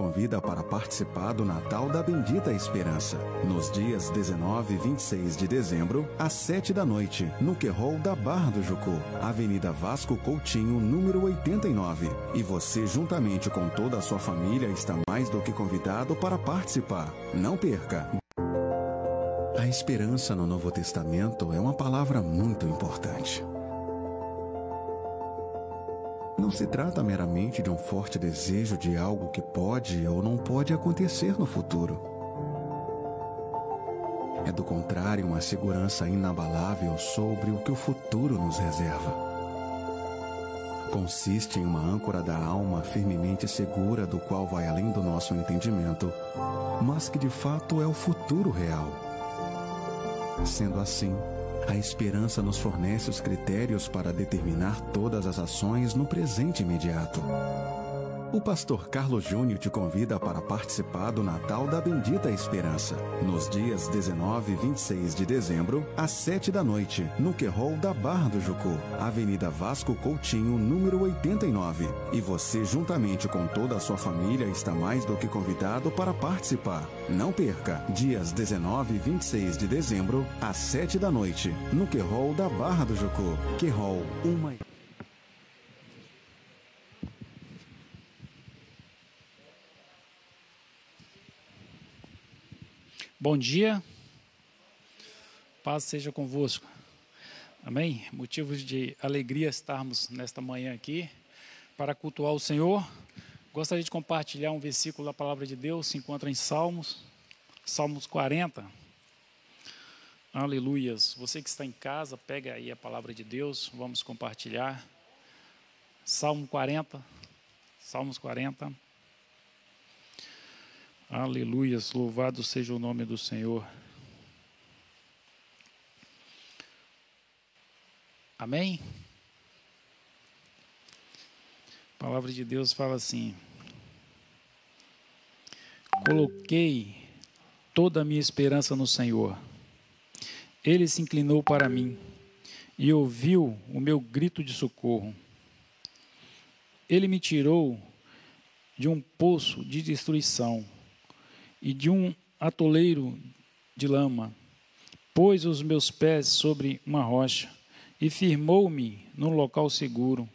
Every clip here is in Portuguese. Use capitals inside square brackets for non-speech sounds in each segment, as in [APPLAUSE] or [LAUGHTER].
Convida para participar do Natal da Bendita Esperança, nos dias 19 e 26 de dezembro, às 7 da noite, no Querol da Barra do Jucu, Avenida Vasco Coutinho, número 89. E você, juntamente com toda a sua família, está mais do que convidado para participar. Não perca! A esperança no Novo Testamento é uma palavra muito importante. Não se trata meramente de um forte desejo de algo que pode ou não pode acontecer no futuro. É do contrário uma segurança inabalável sobre o que o futuro nos reserva. Consiste em uma âncora da alma firmemente segura do qual vai além do nosso entendimento, mas que de fato é o futuro real. Sendo assim, a esperança nos fornece os critérios para determinar todas as ações no presente imediato. O pastor Carlos Júnior te convida para participar do Natal da Bendita Esperança, nos dias 19 e 26 de dezembro, às 7 da noite, no Querol da Barra do Jucu, Avenida Vasco Coutinho, número 89. E você, juntamente com toda a sua família, está mais do que convidado para participar. Não perca, dias 19 e 26 de dezembro, às 7 da noite, no Querol da Barra do Jucu. Querol, uma Bom dia, paz seja convosco. Amém? Motivos de alegria estarmos nesta manhã aqui para cultuar o Senhor. Gostaria de compartilhar um versículo da palavra de Deus, se encontra em Salmos, Salmos 40. Aleluias. Você que está em casa, pega aí a palavra de Deus, vamos compartilhar. Salmo 40, Salmos 40. Aleluias, louvado seja o nome do Senhor. Amém? A palavra de Deus fala assim: Coloquei toda a minha esperança no Senhor. Ele se inclinou para mim e ouviu o meu grito de socorro. Ele me tirou de um poço de destruição e de um atoleiro de lama. Pôs os meus pés sobre uma rocha e firmou-me num local seguro.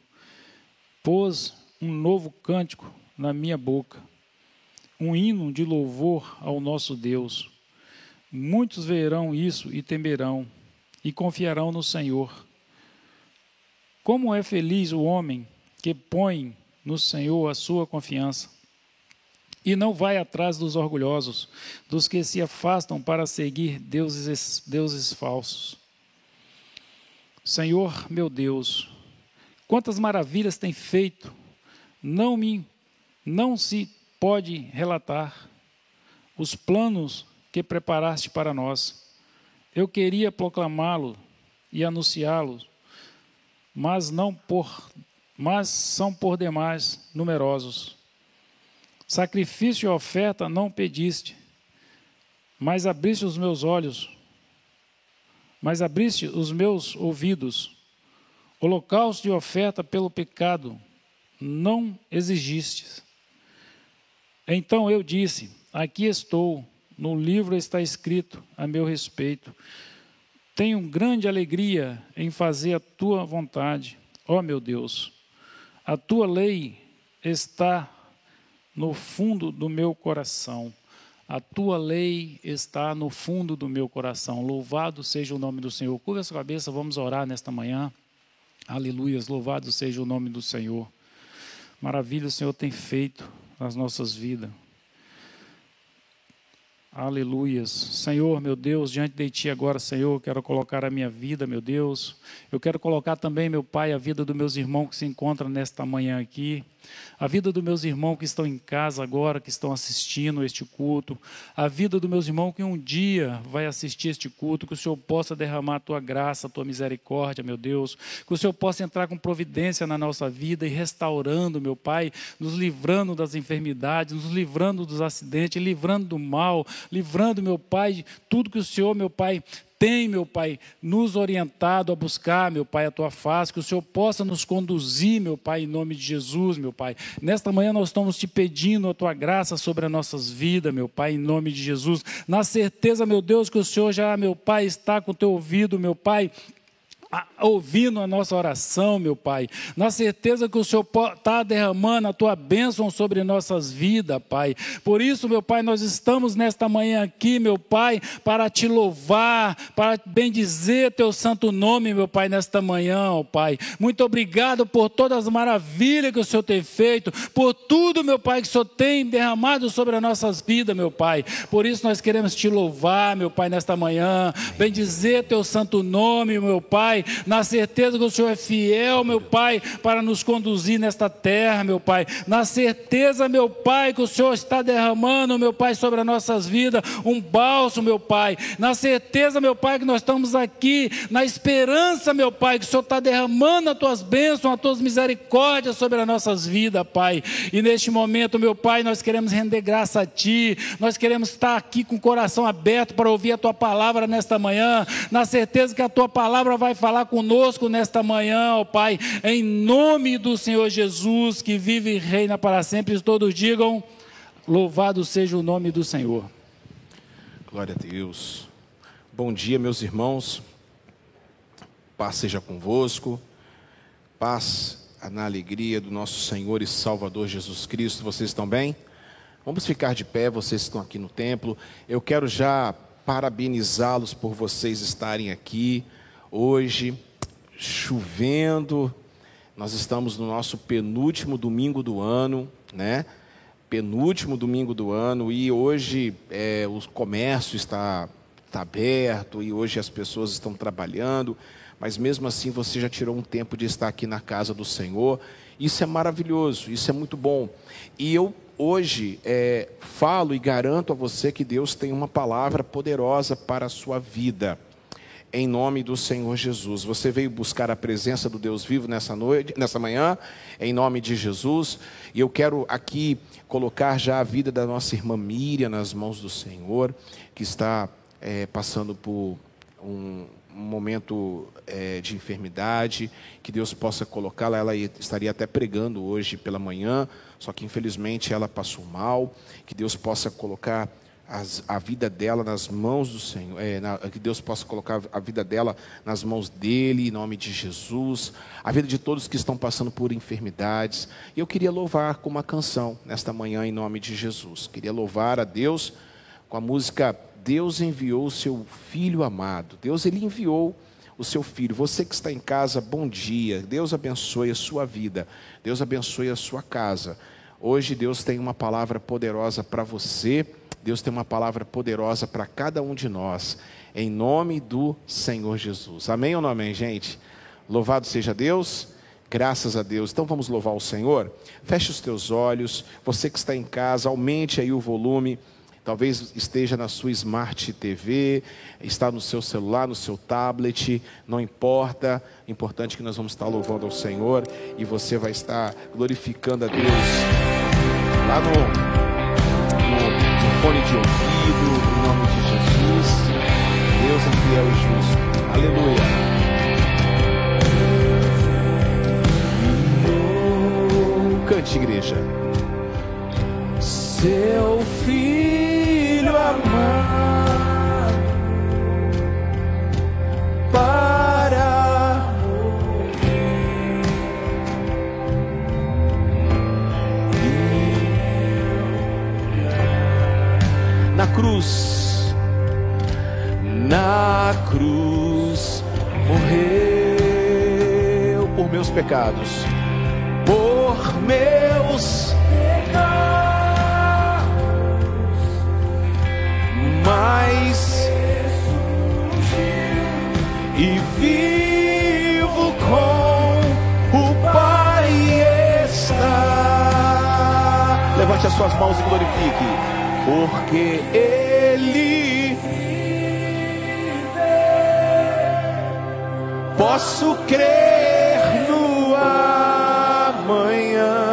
Pôs um novo cântico na minha boca, um hino de louvor ao nosso Deus. Muitos verão isso e temerão e confiarão no Senhor. Como é feliz o homem que põe no Senhor a sua confiança e não vai atrás dos orgulhosos, dos que se afastam para seguir deuses, deuses falsos. Senhor, meu Deus, quantas maravilhas tem feito, não me não se pode relatar os planos que preparaste para nós. Eu queria proclamá-lo e anunciá-lo, mas não por mas são por demais numerosos. Sacrifício e oferta não pediste, mas abriste os meus olhos, mas abriste os meus ouvidos. Holocausto e oferta pelo pecado não exigistes. Então eu disse: Aqui estou, no livro está escrito a meu respeito. Tenho grande alegria em fazer a tua vontade, ó meu Deus. A tua lei está no fundo do meu coração. A tua lei está no fundo do meu coração. Louvado seja o nome do Senhor. Curva a sua cabeça, vamos orar nesta manhã. Aleluias, louvado seja o nome do Senhor. Maravilha o Senhor tem feito nas nossas vidas. Aleluias. Senhor, meu Deus, diante de Ti agora, Senhor, quero colocar a minha vida, meu Deus. Eu quero colocar também, meu Pai, a vida dos meus irmãos que se encontram nesta manhã aqui. A vida dos meus irmãos que estão em casa agora, que estão assistindo este culto. A vida dos meus irmãos que um dia vai assistir este culto. Que o Senhor possa derramar a Tua graça, a Tua misericórdia, meu Deus. Que o Senhor possa entrar com providência na nossa vida e restaurando, meu Pai, nos livrando das enfermidades, nos livrando dos acidentes, livrando do mal, livrando, meu Pai, de tudo que o Senhor, meu Pai, tem, meu Pai, nos orientado a buscar, meu Pai, a tua face, que o Senhor possa nos conduzir, meu Pai, em nome de Jesus, meu Pai. Nesta manhã nós estamos te pedindo a tua graça sobre as nossas vidas, meu Pai, em nome de Jesus. Na certeza, meu Deus, que o Senhor já, meu Pai, está com o teu ouvido, meu Pai, ouvindo a nossa oração, meu Pai, na certeza que o Senhor está derramando a tua bênção sobre nossas vidas, Pai. Por isso, meu Pai, nós estamos nesta manhã aqui, meu Pai, para te louvar, para bendizer teu santo nome, meu Pai, nesta manhã, ó Pai. Muito obrigado por todas as maravilhas que o Senhor tem feito, por tudo, meu Pai, que o Senhor tem derramado sobre as nossas vidas, meu Pai. Por isso nós queremos te louvar, meu Pai, nesta manhã, bendizer teu santo nome, meu Pai na certeza que o Senhor é fiel, meu Pai, para nos conduzir nesta terra, meu Pai, na certeza, meu Pai, que o Senhor está derramando, meu Pai, sobre as nossas vidas um bálsamo, meu Pai, na certeza, meu Pai, que nós estamos aqui, na esperança, meu Pai, que o Senhor está derramando as tuas bênçãos, as tuas misericórdias sobre as nossas vidas, Pai, e neste momento, meu Pai, nós queremos render graça a Ti, nós queremos estar aqui com o coração aberto para ouvir a Tua palavra nesta manhã, na certeza que a Tua palavra vai falar falar conosco nesta manhã, ó Pai, em nome do Senhor Jesus, que vive e reina para sempre. Todos digam: Louvado seja o nome do Senhor. Glória a Deus. Bom dia, meus irmãos. Paz seja convosco. Paz na alegria do nosso Senhor e Salvador Jesus Cristo. Vocês estão bem? Vamos ficar de pé, vocês estão aqui no templo. Eu quero já parabenizá-los por vocês estarem aqui hoje, chovendo. Nós estamos no nosso penúltimo domingo do ano, né? Penúltimo domingo do ano e hoje é, o comércio está, está aberto e hoje as pessoas estão trabalhando, mas mesmo assim você já tirou um tempo de estar aqui na casa do Senhor. Isso é maravilhoso, isso é muito bom. E eu hoje é, falo e garanto a você que Deus tem uma palavra poderosa para a sua vida em nome do Senhor Jesus. Você veio buscar a presença do Deus vivo nessa noite, nessa manhã, em nome de Jesus. E eu quero aqui colocar já a vida da nossa irmã Miriam nas mãos do Senhor, que está é, passando por um, momento é, de enfermidade, que Deus possa colocá-la. Ela estaria até pregando hoje pela manhã, só que infelizmente ela passou mal. Que Deus possa colocar as, a vida dela nas mãos do Senhor, é, na, que Deus possa colocar a vida dela nas mãos dele, em nome de Jesus, a vida de todos que estão passando por enfermidades. E eu queria louvar com uma canção nesta manhã, em nome de Jesus. Queria louvar a Deus com a música Deus enviou o seu filho amado. Deus ele enviou o seu filho. Você que está em casa, bom dia. Deus abençoe a sua vida. Deus abençoe a sua casa. Hoje Deus tem uma palavra poderosa para você Deus tem uma palavra poderosa para cada um de nós, em nome do Senhor Jesus. Amém ou não amém, gente? Louvado seja Deus, graças a Deus. Então vamos louvar o Senhor? Feche os teus olhos, você que está em casa, aumente aí o volume. Talvez esteja na sua Smart TV, está no seu celular, no seu tablet, não importa. Importante é que nós vamos estar louvando ao Senhor e você vai estar glorificando a Deus lá no fone de ouvido, em nome de Jesus. Deus é fiel e justo. Aleluia. Cante, igreja. Seu filho amado, para na cruz, na cruz morreu por meus pecados, por meus pecados, mas e vivo com o Pai está. Levante as suas mãos e glorifique porque Ele. Posso crer no amanhã,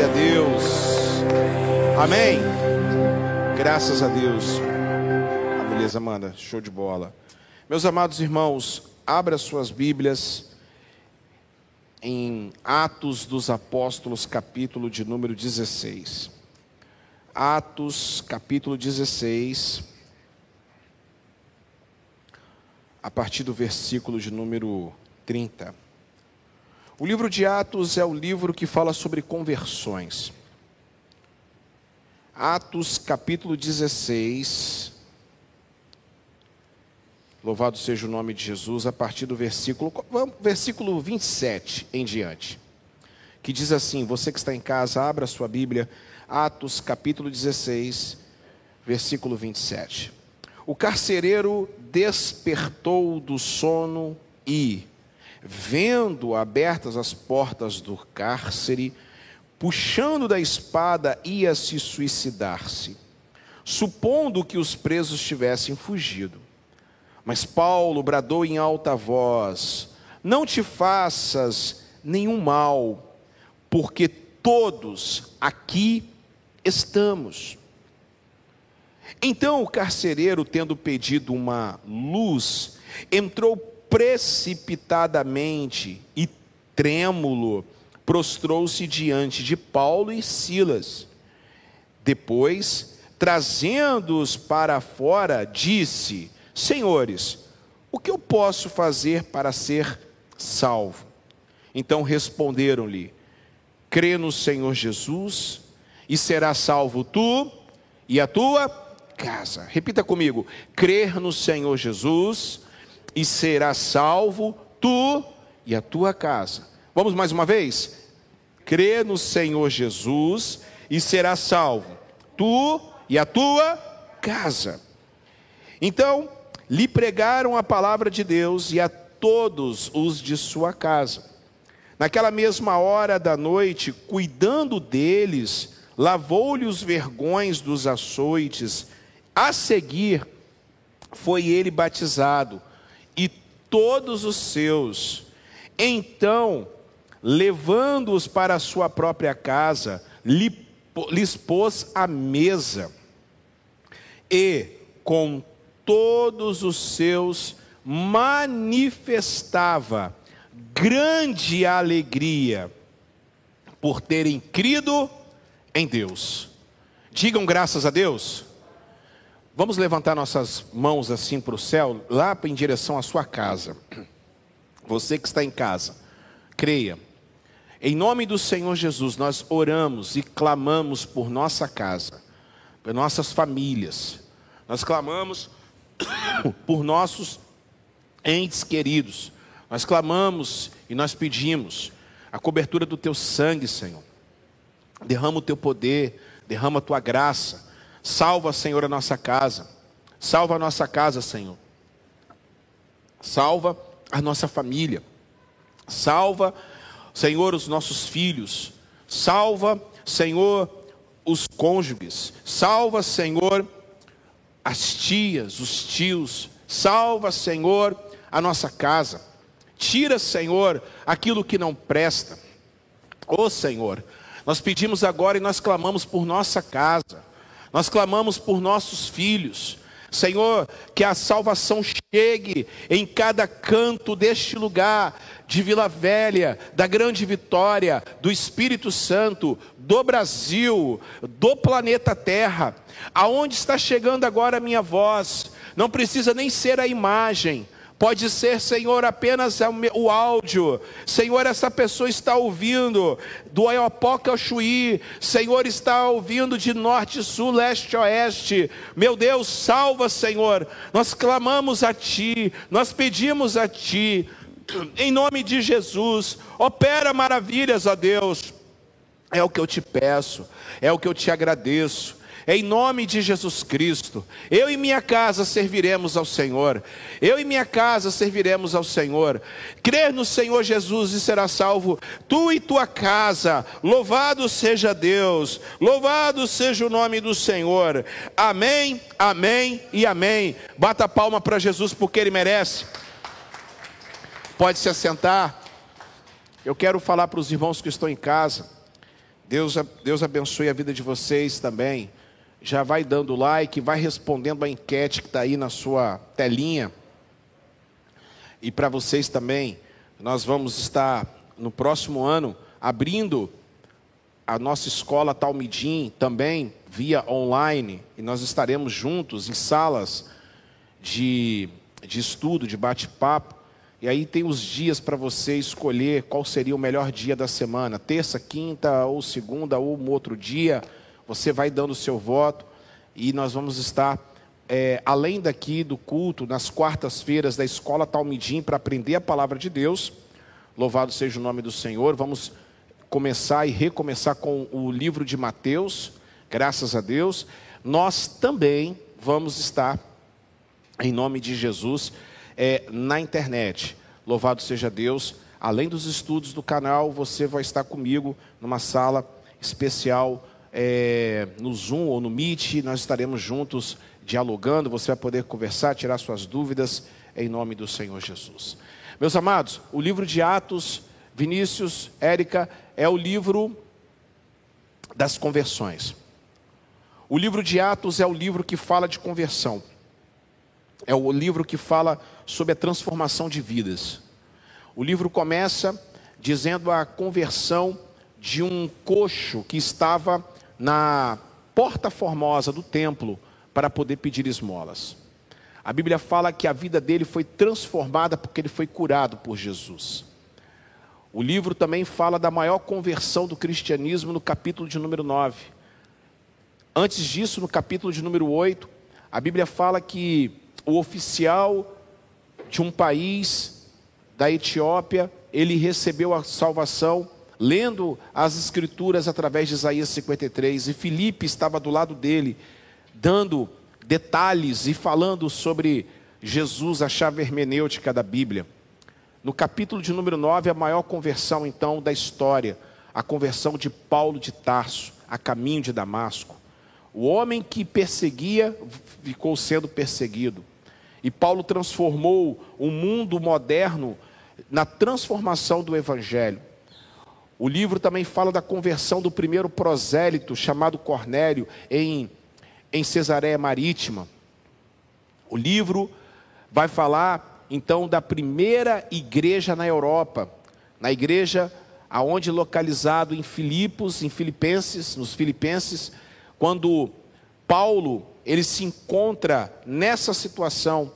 Glória a Deus. Amém. Graças a Deus. Ah, beleza, Amanda. Show de bola. Meus amados irmãos, abra suas Bíblias em Atos dos Apóstolos, capítulo de número 16. Atos, capítulo 16. A partir do versículo de número 30. O livro de Atos é o livro que fala sobre conversões. Atos, capítulo 16. Louvado seja o nome de Jesus, a partir do versículo, versículo 27 em diante. Que diz assim: Você que está em casa, abra sua Bíblia, Atos capítulo 16, versículo 27. O carcereiro despertou do sono e, vendo abertas as portas do cárcere, puxando da espada, ia se suicidar-se, supondo que os presos tivessem fugido. Mas Paulo bradou em alta voz: Não te faças nenhum mal, porque todos aqui estamos. Então o carcereiro, tendo pedido uma luz, entrou precipitadamente e trêmulo, prostrou-se diante de Paulo e Silas. Depois, trazendo-os para fora, disse: Senhores, o que eu posso fazer para ser salvo? Então responderam-lhe: Crê no Senhor Jesus e será salvo tu e a tua casa. Repita comigo: crer no Senhor Jesus e será salvo tu e a tua casa. Vamos mais uma vez? Crê no Senhor Jesus e será salvo tu e a tua casa. Então, lhe pregaram a palavra de Deus e a todos os de sua casa. Naquela mesma hora da noite, cuidando deles, lavou-lhe os vergões dos açoites. A seguir, foi ele batizado, todos os seus. Então, levando-os para a sua própria casa, lhes pôs a mesa, e com todos os seus manifestava grande alegria por terem crido em Deus. Digam graças a Deus. Vamos levantar nossas mãos assim para o céu, lá em direção à sua casa. Você que está em casa, creia. Em nome do Senhor Jesus, nós oramos e clamamos por nossa casa, por nossas famílias. Nós clamamos [COUGHS] por nossos entes queridos. Nós clamamos e nós pedimos a cobertura do teu sangue, Senhor. Derrama o teu poder, derrama a tua graça. Salva, Senhor, a nossa casa. Salva a nossa casa, Senhor. Salva a nossa família. Salva, Senhor, os nossos filhos. Salva, Senhor, os cônjuges. Salva, Senhor, as tias, os tios. Salva, Senhor, a nossa casa. Tira, Senhor, aquilo que não presta. Ô oh, Senhor, nós pedimos agora e nós clamamos por nossa casa, nós clamamos por nossos filhos. Senhor, que a salvação chegue em cada canto deste lugar, de Vila Velha, da Grande Vitória, do Espírito Santo, do Brasil, do planeta Terra. Aonde está chegando agora a minha voz? Não precisa nem ser a imagem, Pode ser, Senhor, apenas o áudio. Senhor, essa pessoa está ouvindo do Oiapoque ao Chuí. Senhor, está ouvindo de norte, sul, leste, oeste. Meu Deus, salva, Senhor. Nós clamamos a Ti, nós pedimos a Ti. Em nome de Jesus, opera maravilhas, a Deus. É o que eu te peço, é o que eu te agradeço em nome de Jesus Cristo. Eu e minha casa serviremos ao Senhor. Eu e minha casa serviremos ao Senhor. Crer no Senhor Jesus e será salvo tu e tua casa. Louvado seja Deus. Louvado seja o nome do Senhor. Amém, amém e amém. Bata a palma para Jesus porque ele merece. Pode se assentar. Eu quero falar para os irmãos que estão em casa. Deus, Deus abençoe a vida de vocês também já vai dando like, vai respondendo a enquete que está aí na sua telinha. E para vocês também, nós vamos estar no próximo ano abrindo a nossa escola Talmidim também via online e nós estaremos juntos em salas de, de estudo, de bate-papo. E aí tem os dias para você escolher qual seria o melhor dia da semana, terça, quinta ou segunda ou um outro dia você vai dando o seu voto e nós vamos estar, é, além daqui do culto, nas quartas-feiras da Escola Talmidim, para aprender a palavra de Deus. Louvado seja o nome do Senhor. Vamos começar e recomeçar com o livro de Mateus, graças a Deus. Nós também vamos estar, em nome de Jesus, é, na internet. Louvado seja Deus. Além dos estudos do canal, você vai estar comigo numa sala especial é, no Zoom ou no Meet, nós estaremos juntos dialogando, você vai poder conversar, tirar suas dúvidas, em nome do Senhor Jesus. Meus amados, o livro de Atos, Vinícius, Érica, é o livro das conversões. O livro de Atos é o livro que fala de conversão. É o livro que fala sobre a transformação de vidas. O livro começa dizendo a conversão de um coxo que estava na porta formosa do templo para poder pedir esmolas. A Bíblia fala que a vida dele foi transformada porque ele foi curado por Jesus. O livro também fala da maior conversão do cristianismo no capítulo de número 9. Antes disso, no capítulo de número 8, a Bíblia fala que o oficial de um país da Etiópia, ele recebeu a salvação lendo as escrituras através de Isaías 53, e Filipe estava do lado dele, dando detalhes e falando sobre Jesus, a chave hermenêutica da Bíblia. No capítulo de número 9, a maior conversão então da história, a conversão de Paulo de Tarso, a caminho de Damasco. O homem que perseguia ficou sendo perseguido. E Paulo transformou o mundo moderno na transformação do evangelho. O livro também fala da conversão do primeiro prosélito, chamado Cornélio, em, em Cesareia Marítima. O livro vai falar, então, da primeira igreja na Europa, na igreja aonde localizado em Filipos, em Filipenses, nos Filipenses, quando Paulo, ele se encontra nessa situação.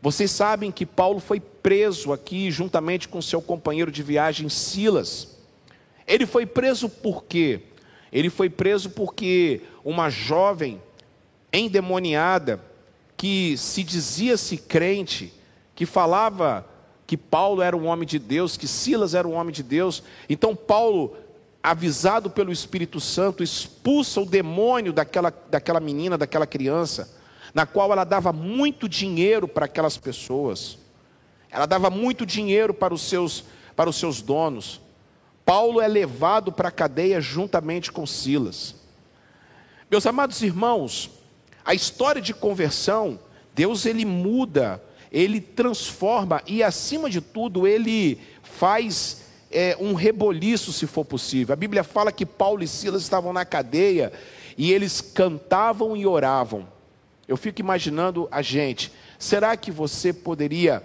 Vocês sabem que Paulo foi preso aqui juntamente com seu companheiro de viagem Silas. Ele foi preso por quê? Ele foi preso porque uma jovem endemoniada, que se dizia-se crente, que falava que Paulo era um homem de Deus, que Silas era um homem de Deus. Então, Paulo, avisado pelo Espírito Santo, expulsa o demônio daquela, daquela menina, daquela criança, na qual ela dava muito dinheiro para aquelas pessoas. Ela dava muito dinheiro para os seus, para os seus donos. Paulo é levado para a cadeia juntamente com Silas. Meus amados irmãos, a história de conversão, Deus ele muda ele transforma e, acima de tudo, ele faz é, um reboliço, se for possível. A Bíblia fala que Paulo e Silas estavam na cadeia e eles cantavam e oravam. Eu fico imaginando a gente, será que você poderia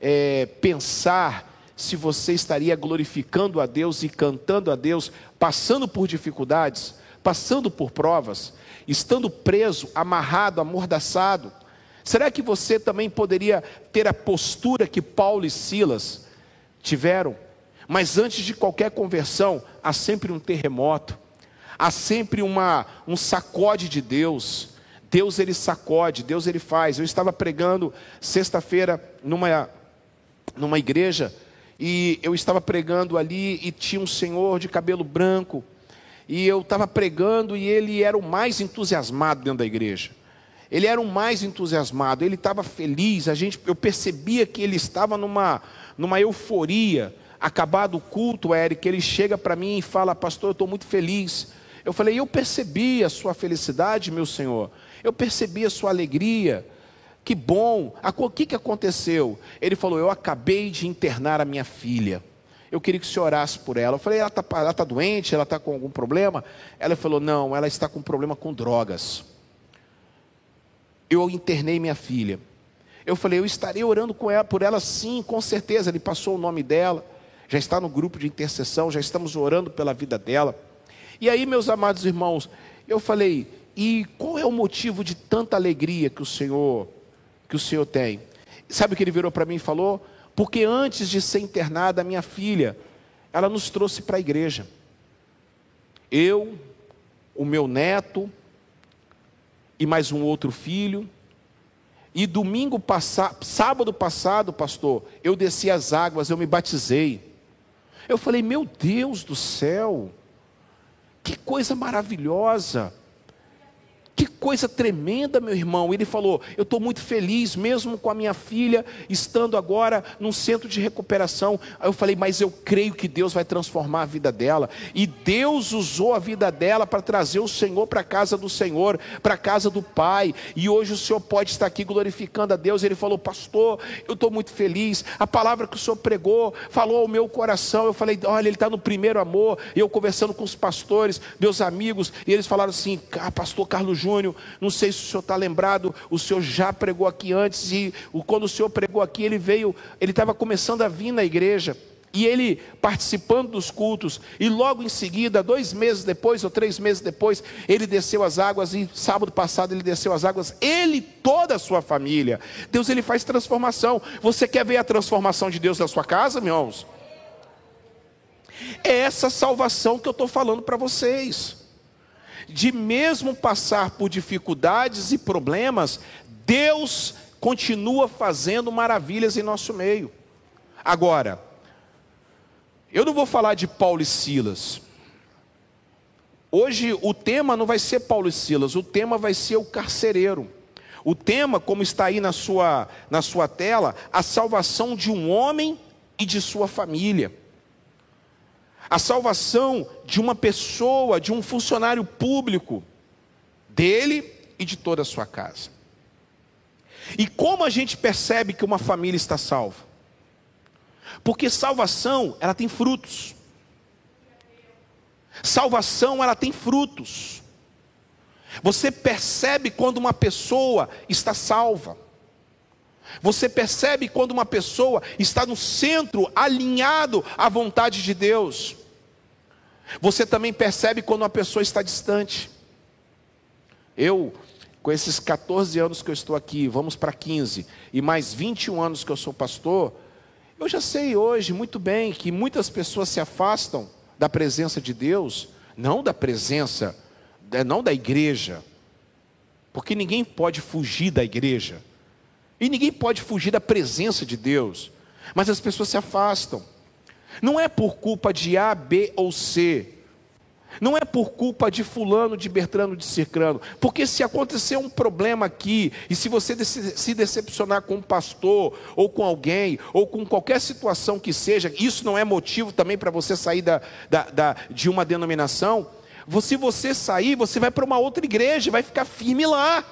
é, pensar se você estaria glorificando a Deus e cantando a Deus, passando por dificuldades, passando por provas, estando preso, amarrado, amordaçado? Será que você também poderia ter a postura que Paulo e Silas tiveram? Mas antes de qualquer conversão, há sempre um terremoto, há sempre uma, um sacode de Deus. Deus ele sacode, Deus ele faz. Eu estava pregando sexta-feira numa, numa igreja e eu estava pregando ali e tinha um senhor de cabelo branco e eu estava pregando e ele era o mais entusiasmado dentro da igreja. Ele era o mais entusiasmado, ele estava feliz, a gente, eu percebia que ele estava numa, numa euforia acabado o culto, Eric, ele chega para mim e fala: Pastor, eu estou muito feliz. Eu falei: Eu percebi a sua felicidade, meu Senhor. Eu percebi a sua alegria. Que bom. O que, que aconteceu? Ele falou: Eu acabei de internar a minha filha. Eu queria que senhor orasse por ela. Eu falei: Ela está ela tá doente? Ela está com algum problema? Ela falou: Não, ela está com problema com drogas. Eu internei minha filha. Eu falei: Eu estarei orando com ela, por ela sim, com certeza. Ele passou o nome dela já está no grupo de intercessão, já estamos orando pela vida dela. E aí, meus amados irmãos, eu falei: "E qual é o motivo de tanta alegria que o Senhor que o Senhor tem?" Sabe o que ele virou para mim e falou? Porque antes de ser internada, a minha filha, ela nos trouxe para a igreja. Eu, o meu neto e mais um outro filho, e domingo passado, sábado passado, pastor, eu desci as águas, eu me batizei. Eu falei, meu Deus do céu, que coisa maravilhosa. Que coisa tremenda, meu irmão. Ele falou: Eu estou muito feliz, mesmo com a minha filha estando agora num centro de recuperação. Aí eu falei: Mas eu creio que Deus vai transformar a vida dela. E Deus usou a vida dela para trazer o Senhor para a casa do Senhor, para a casa do Pai. E hoje o Senhor pode estar aqui glorificando a Deus. Ele falou: Pastor, eu estou muito feliz. A palavra que o Senhor pregou falou ao meu coração. Eu falei: Olha, ele está no primeiro amor. E eu conversando com os pastores, meus amigos, e eles falaram assim: ah, Pastor Carlos Júnior, não sei se o senhor está lembrado, o senhor já pregou aqui antes, e quando o senhor pregou aqui, ele veio, ele estava começando a vir na igreja, e ele participando dos cultos, e logo em seguida, dois meses depois ou três meses depois, ele desceu as águas, e sábado passado ele desceu as águas, ele toda a sua família. Deus ele faz transformação. Você quer ver a transformação de Deus na sua casa, meus? É essa salvação que eu estou falando para vocês de mesmo passar por dificuldades e problemas, Deus continua fazendo maravilhas em nosso meio. Agora, eu não vou falar de Paulo e Silas. Hoje o tema não vai ser Paulo e Silas, o tema vai ser o carcereiro. O tema, como está aí na sua, na sua tela, a salvação de um homem e de sua família a salvação de uma pessoa, de um funcionário público, dele e de toda a sua casa. E como a gente percebe que uma família está salva? Porque salvação, ela tem frutos. Salvação, ela tem frutos. Você percebe quando uma pessoa está salva. Você percebe quando uma pessoa está no centro, alinhado à vontade de Deus. Você também percebe quando uma pessoa está distante. Eu, com esses 14 anos que eu estou aqui, vamos para 15, e mais 21 anos que eu sou pastor, eu já sei hoje muito bem que muitas pessoas se afastam da presença de Deus, não da presença, não da igreja, porque ninguém pode fugir da igreja. E ninguém pode fugir da presença de Deus. Mas as pessoas se afastam. Não é por culpa de A, B ou C. Não é por culpa de fulano, de Bertrano, de Circrano. Porque se acontecer um problema aqui, e se você se decepcionar com um pastor, ou com alguém, ou com qualquer situação que seja, isso não é motivo também para você sair da, da, da, de uma denominação. Se você sair, você vai para uma outra igreja, vai ficar firme lá.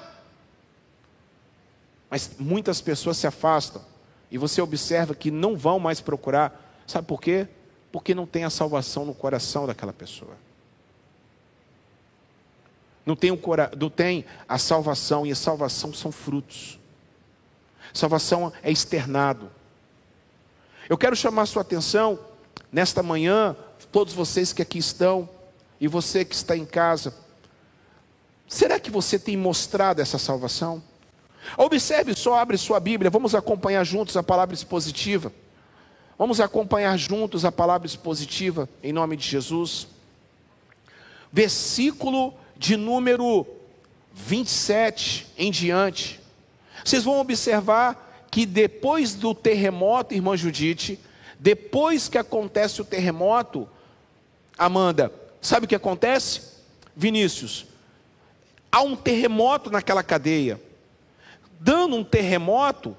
Mas muitas pessoas se afastam e você observa que não vão mais procurar. Sabe por quê? Porque não tem a salvação no coração daquela pessoa. Não tem, o cora... não tem a salvação, e a salvação são frutos. Salvação é externado. Eu quero chamar sua atenção nesta manhã, todos vocês que aqui estão, e você que está em casa. Será que você tem mostrado essa salvação? Observe só, abre sua Bíblia, vamos acompanhar juntos a palavra expositiva. Vamos acompanhar juntos a palavra expositiva, em nome de Jesus. Versículo de número 27 em diante. Vocês vão observar que depois do terremoto, irmã Judite, depois que acontece o terremoto, Amanda, sabe o que acontece? Vinícius, há um terremoto naquela cadeia. Dando um terremoto,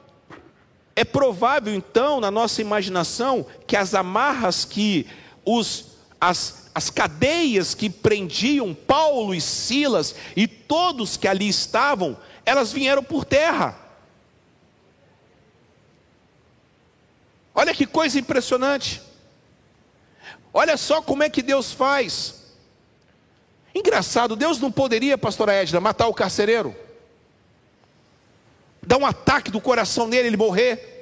é provável então, na nossa imaginação, que as amarras que os as, as cadeias que prendiam Paulo e Silas e todos que ali estavam, elas vieram por terra. Olha que coisa impressionante. Olha só como é que Deus faz. Engraçado, Deus não poderia, pastora Edna, matar o carcereiro? Dar um ataque do coração nele, ele morrer?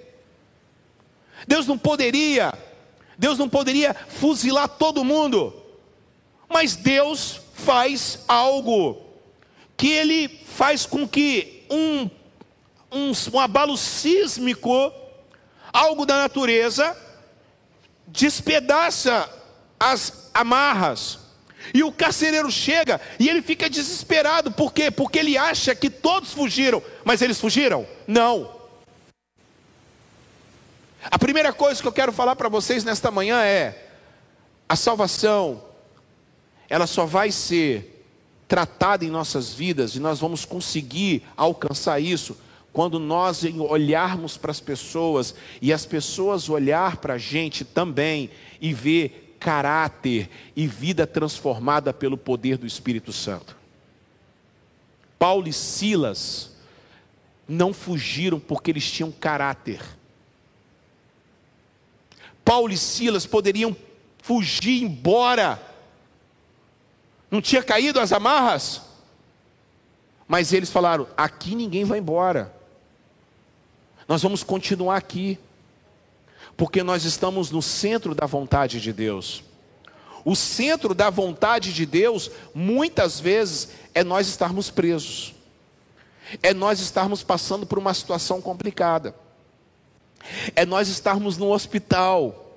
Deus não poderia, Deus não poderia fuzilar todo mundo? Mas Deus faz algo que ele faz com que um, um, um abalo sísmico, algo da natureza, despedaça as amarras. E o carcereiro chega e ele fica desesperado. Por quê? Porque ele acha que todos fugiram. Mas eles fugiram? Não. A primeira coisa que eu quero falar para vocês nesta manhã é: a salvação, ela só vai ser tratada em nossas vidas e nós vamos conseguir alcançar isso quando nós olharmos para as pessoas e as pessoas olhar para a gente também e ver caráter e vida transformada pelo poder do Espírito Santo. Paulo e Silas não fugiram porque eles tinham caráter. Paulo e Silas poderiam fugir embora. Não tinha caído as amarras? Mas eles falaram: aqui ninguém vai embora. Nós vamos continuar aqui porque nós estamos no centro da vontade de Deus. O centro da vontade de Deus, muitas vezes, é nós estarmos presos, é nós estarmos passando por uma situação complicada, é nós estarmos no hospital,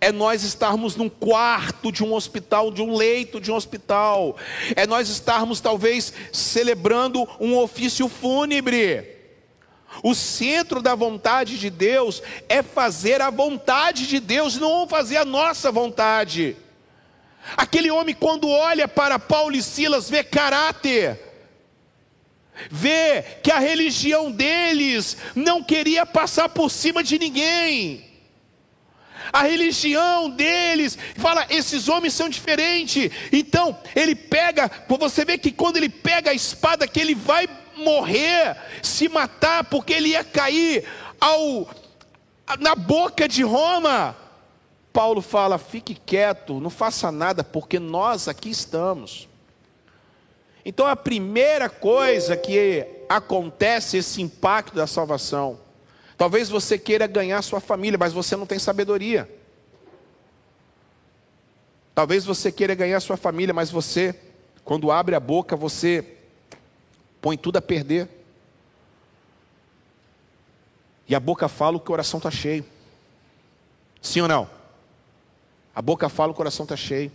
é nós estarmos num quarto de um hospital, de um leito de um hospital, é nós estarmos talvez celebrando um ofício fúnebre. O centro da vontade de Deus é fazer a vontade de Deus, não fazer a nossa vontade. Aquele homem, quando olha para Paulo e Silas, vê caráter, vê que a religião deles não queria passar por cima de ninguém. A religião deles fala: esses homens são diferentes. Então, ele pega, você vê que quando ele pega a espada, que ele vai morrer, se matar, porque ele ia cair ao, na boca de Roma. Paulo fala: fique quieto, não faça nada, porque nós aqui estamos. Então a primeira coisa que acontece esse impacto da salvação. Talvez você queira ganhar sua família, mas você não tem sabedoria. Talvez você queira ganhar sua família, mas você, quando abre a boca, você põe tudo a perder. E a boca fala o que o coração está cheio. Sim ou não? A boca fala o coração está cheio.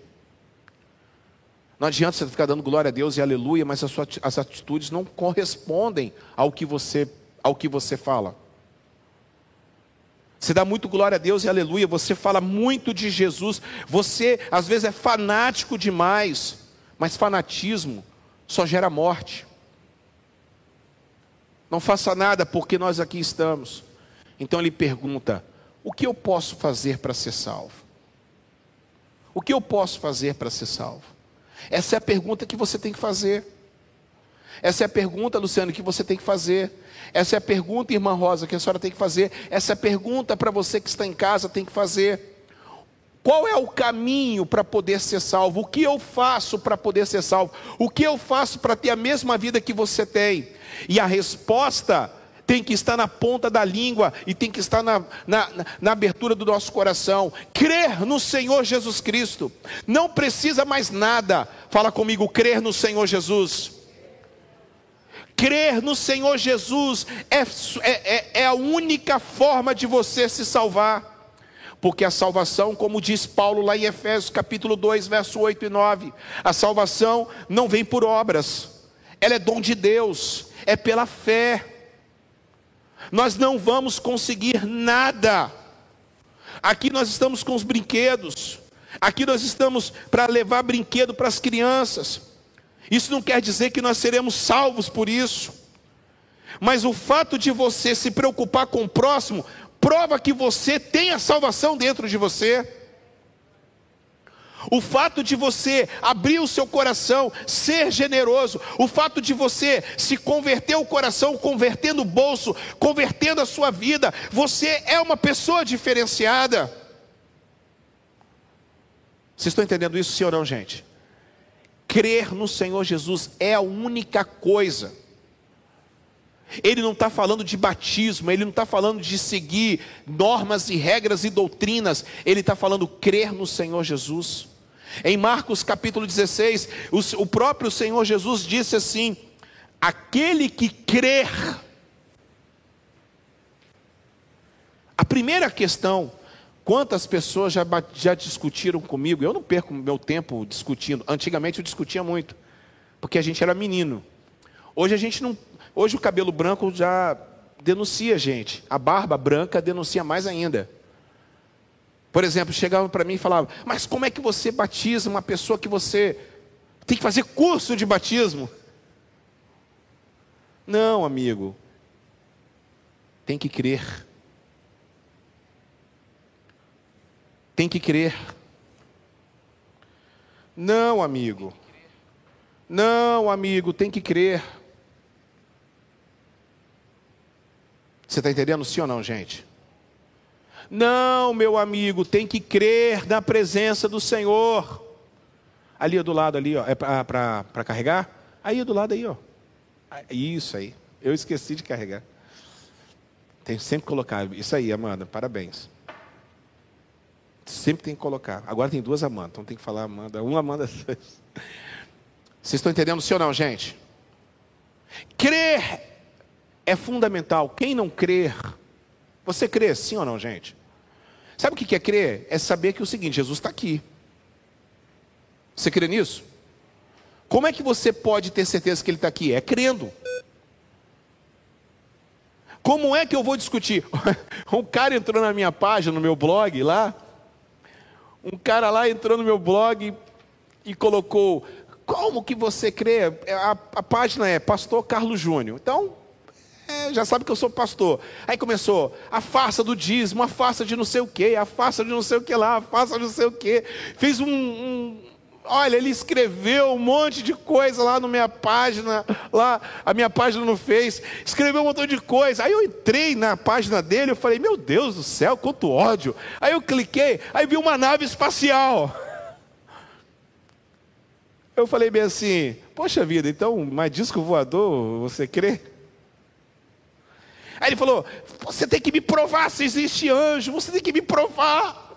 Não adianta você ficar dando glória a Deus e aleluia, mas as, suas, as atitudes não correspondem ao que você, ao que você fala. Você dá muito glória a Deus e aleluia, você fala muito de Jesus, você às vezes é fanático demais, mas fanatismo só gera morte. Não faça nada porque nós aqui estamos. Então ele pergunta: O que eu posso fazer para ser salvo? O que eu posso fazer para ser salvo? Essa é a pergunta que você tem que fazer. Essa é a pergunta, Luciano, que você tem que fazer. Essa é a pergunta, irmã Rosa, que a senhora tem que fazer. Essa é a pergunta para você que está em casa tem que fazer. Qual é o caminho para poder ser salvo? O que eu faço para poder ser salvo? O que eu faço para ter a mesma vida que você tem? E a resposta tem que estar na ponta da língua e tem que estar na, na, na, abertura do nosso coração. Crer no Senhor Jesus Cristo. Não precisa mais nada. Fala comigo, crer no Senhor Jesus. Crer no Senhor Jesus é, é, é, é a única forma de você se salvar. Porque a salvação, como diz Paulo lá em Efésios capítulo 2, verso 8 e 9, a salvação não vem por obras, ela é dom de Deus, é pela fé. Nós não vamos conseguir nada. Aqui nós estamos com os brinquedos, aqui nós estamos para levar brinquedo para as crianças. Isso não quer dizer que nós seremos salvos por isso. Mas o fato de você se preocupar com o próximo prova que você tem a salvação dentro de você. O fato de você abrir o seu coração, ser generoso, o fato de você se converter o coração, convertendo o bolso, convertendo a sua vida, você é uma pessoa diferenciada. Vocês estão entendendo isso, sim ou não, gente? Crer no Senhor Jesus é a única coisa ele não está falando de batismo, ele não está falando de seguir normas e regras e doutrinas, ele está falando crer no Senhor Jesus. Em Marcos capítulo 16, o, próprio Senhor Jesus disse assim: aquele que crer. A primeira questão, quantas pessoas já, já discutiram comigo? Eu não perco meu tempo discutindo. Antigamente eu discutia muito, porque a gente era menino. Hoje a gente não Hoje o cabelo branco já denuncia gente. A barba branca denuncia mais ainda. Por exemplo, chegavam para mim e falavam: Mas como é que você batiza uma pessoa que você tem que fazer curso de batismo? Não, amigo. Tem que crer. Tem que crer. Não, amigo. Não, amigo, tem que crer. Você está entendendo sim ou não, gente? Não, meu amigo, tem que crer na presença do Senhor. Ali do lado, ali, ó, é para carregar? Aí do lado aí, ó. Isso aí. Eu esqueci de carregar. Tem sempre que colocar. Isso aí, Amanda, parabéns. Sempre tem que colocar. Agora tem duas Amanda, então tem que falar Amanda. Uma Amanda. [LAUGHS] Vocês estão entendendo sim ou não, gente? Crer é fundamental. Quem não crer, você crê sim ou não, gente? Sabe o que é crer? É saber que é o seguinte: Jesus está aqui. Você crê nisso? Como é que você pode ter certeza que Ele está aqui? É crendo. Como é que eu vou discutir? [LAUGHS] Um cara entrou na minha página, no meu blog lá. Um cara lá entrou no meu blog e colocou: Como que você crê? A, a página é Pastor Carlos Júnior. Então, é, já sabe que eu sou pastor. Aí começou, a farsa do dízimo, a farsa de não sei o que, a farsa de não sei o que lá, a farsa de não sei o que. Fez um, um, Olha, ele escreveu um monte de coisa lá na minha página, lá, a minha página no Face, escreveu um montão de coisa. Aí eu entrei na página dele, eu falei, meu Deus do céu, quanto ódio. Aí eu cliquei, aí vi uma nave espacial. Eu falei bem assim, poxa vida, então, mais disco voador, você crê? Aí ele falou: Você tem que me provar se existe anjo, você tem que me provar.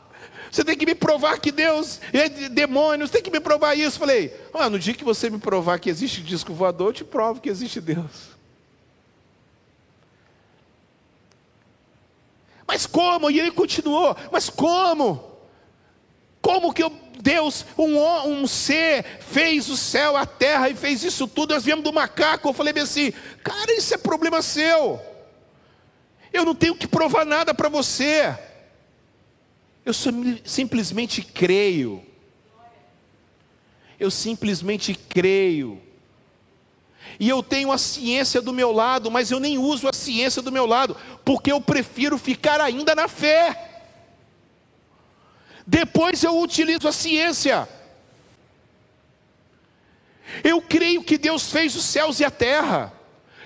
Você tem que me provar que Deus é demônio, você tem que me provar isso. Falei: ah, No dia que você me provar que existe disco voador, eu te provo que existe Deus. Mas como? E ele continuou: Mas como? Como que Deus, um, um ser, fez o céu, a terra e fez isso tudo? Nós viemos do macaco. Eu falei assim: Cara, isso é problema seu. Eu não tenho que provar nada para você. Eu simplesmente creio. Eu simplesmente creio. E eu tenho a ciência do meu lado, mas eu nem uso a ciência do meu lado, porque eu prefiro ficar ainda na fé. Depois eu utilizo a ciência. Eu creio que Deus fez os céus e a terra.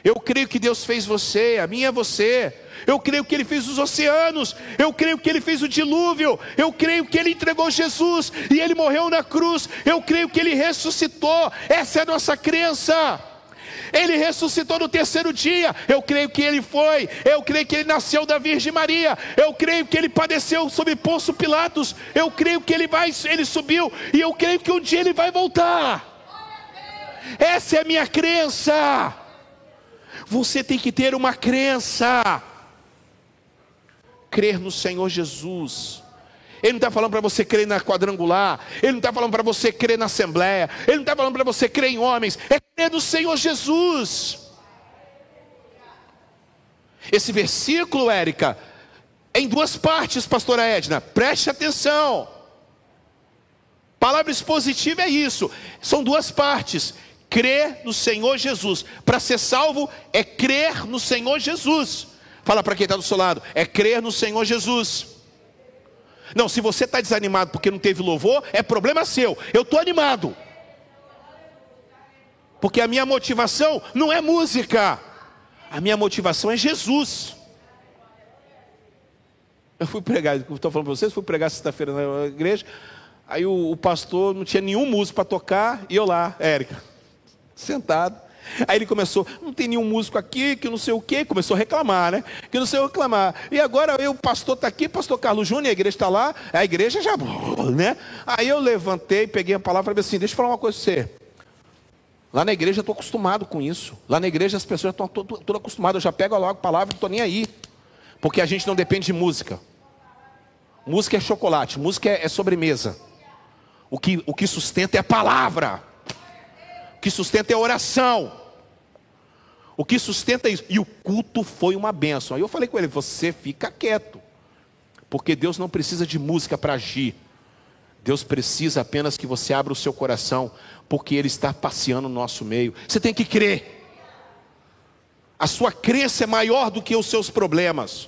Eu creio que Deus fez você, a minha é você. Eu creio que Ele fez os oceanos. Eu creio que Ele fez o dilúvio. Eu creio que Ele entregou Jesus e Ele morreu na cruz. Eu creio que Ele ressuscitou. Essa é a nossa crença. Ele ressuscitou no terceiro dia. Eu creio que ele foi. Eu creio que ele nasceu da Virgem Maria. Eu creio que ele padeceu sob Poço Pilatos. Eu creio que ele vai, ele subiu e eu creio que um dia ele vai voltar. Essa é a minha crença. Você tem que ter uma crença. Crer no Senhor Jesus. Ele não está falando para você crer na quadrangular, ele não está falando para você crer na assembleia, ele não está falando para você crer em homens, é crer no Senhor Jesus. Esse versículo, Érica, é em duas partes, pastora Edna, preste atenção. Palavra expositiva é isso, são duas partes. Crer no Senhor Jesus. Para ser salvo é crer no Senhor Jesus. Fala para quem está do seu lado, é crer no Senhor Jesus. Não, se você está desanimado porque não teve louvor, é problema seu. Eu estou animado. Porque a minha motivação não é música. A minha motivação é Jesus. Eu fui pregar, estou falando para vocês, fui pregar sexta-feira na igreja. Aí o, o, pastor não tinha nenhum músico para tocar, e eu lá, Érica, [LAUGHS] sentado. Aí ele começou, não tem nenhum músico aqui, que não sei o quê, começou a reclamar, né? Que não sei o reclamar. E agora eu, o pastor está aqui, pastor Carlos Júnior, a igreja está lá, a igreja já, né? Aí eu levantei, peguei a palavra e falei assim: deixa eu falar uma coisa para você. Lá na igreja eu estou acostumado com isso. Lá na igreja as pessoas estão tudo, acostumadas. Eu já pego logo a palavra e não estou nem aí. Porque a gente não depende de música. Música é chocolate, música é, é sobremesa. O que, o que sustenta é a palavra. Que sustenta é a oração. O que sustenta isso. E o culto foi uma benção. Aí eu falei com ele: você fica quieto. Porque Deus não precisa de música para agir. Deus precisa apenas que você abra o seu coração, porque Ele está passeando no nosso meio. Você tem que crer. A sua crença é maior do que os seus problemas.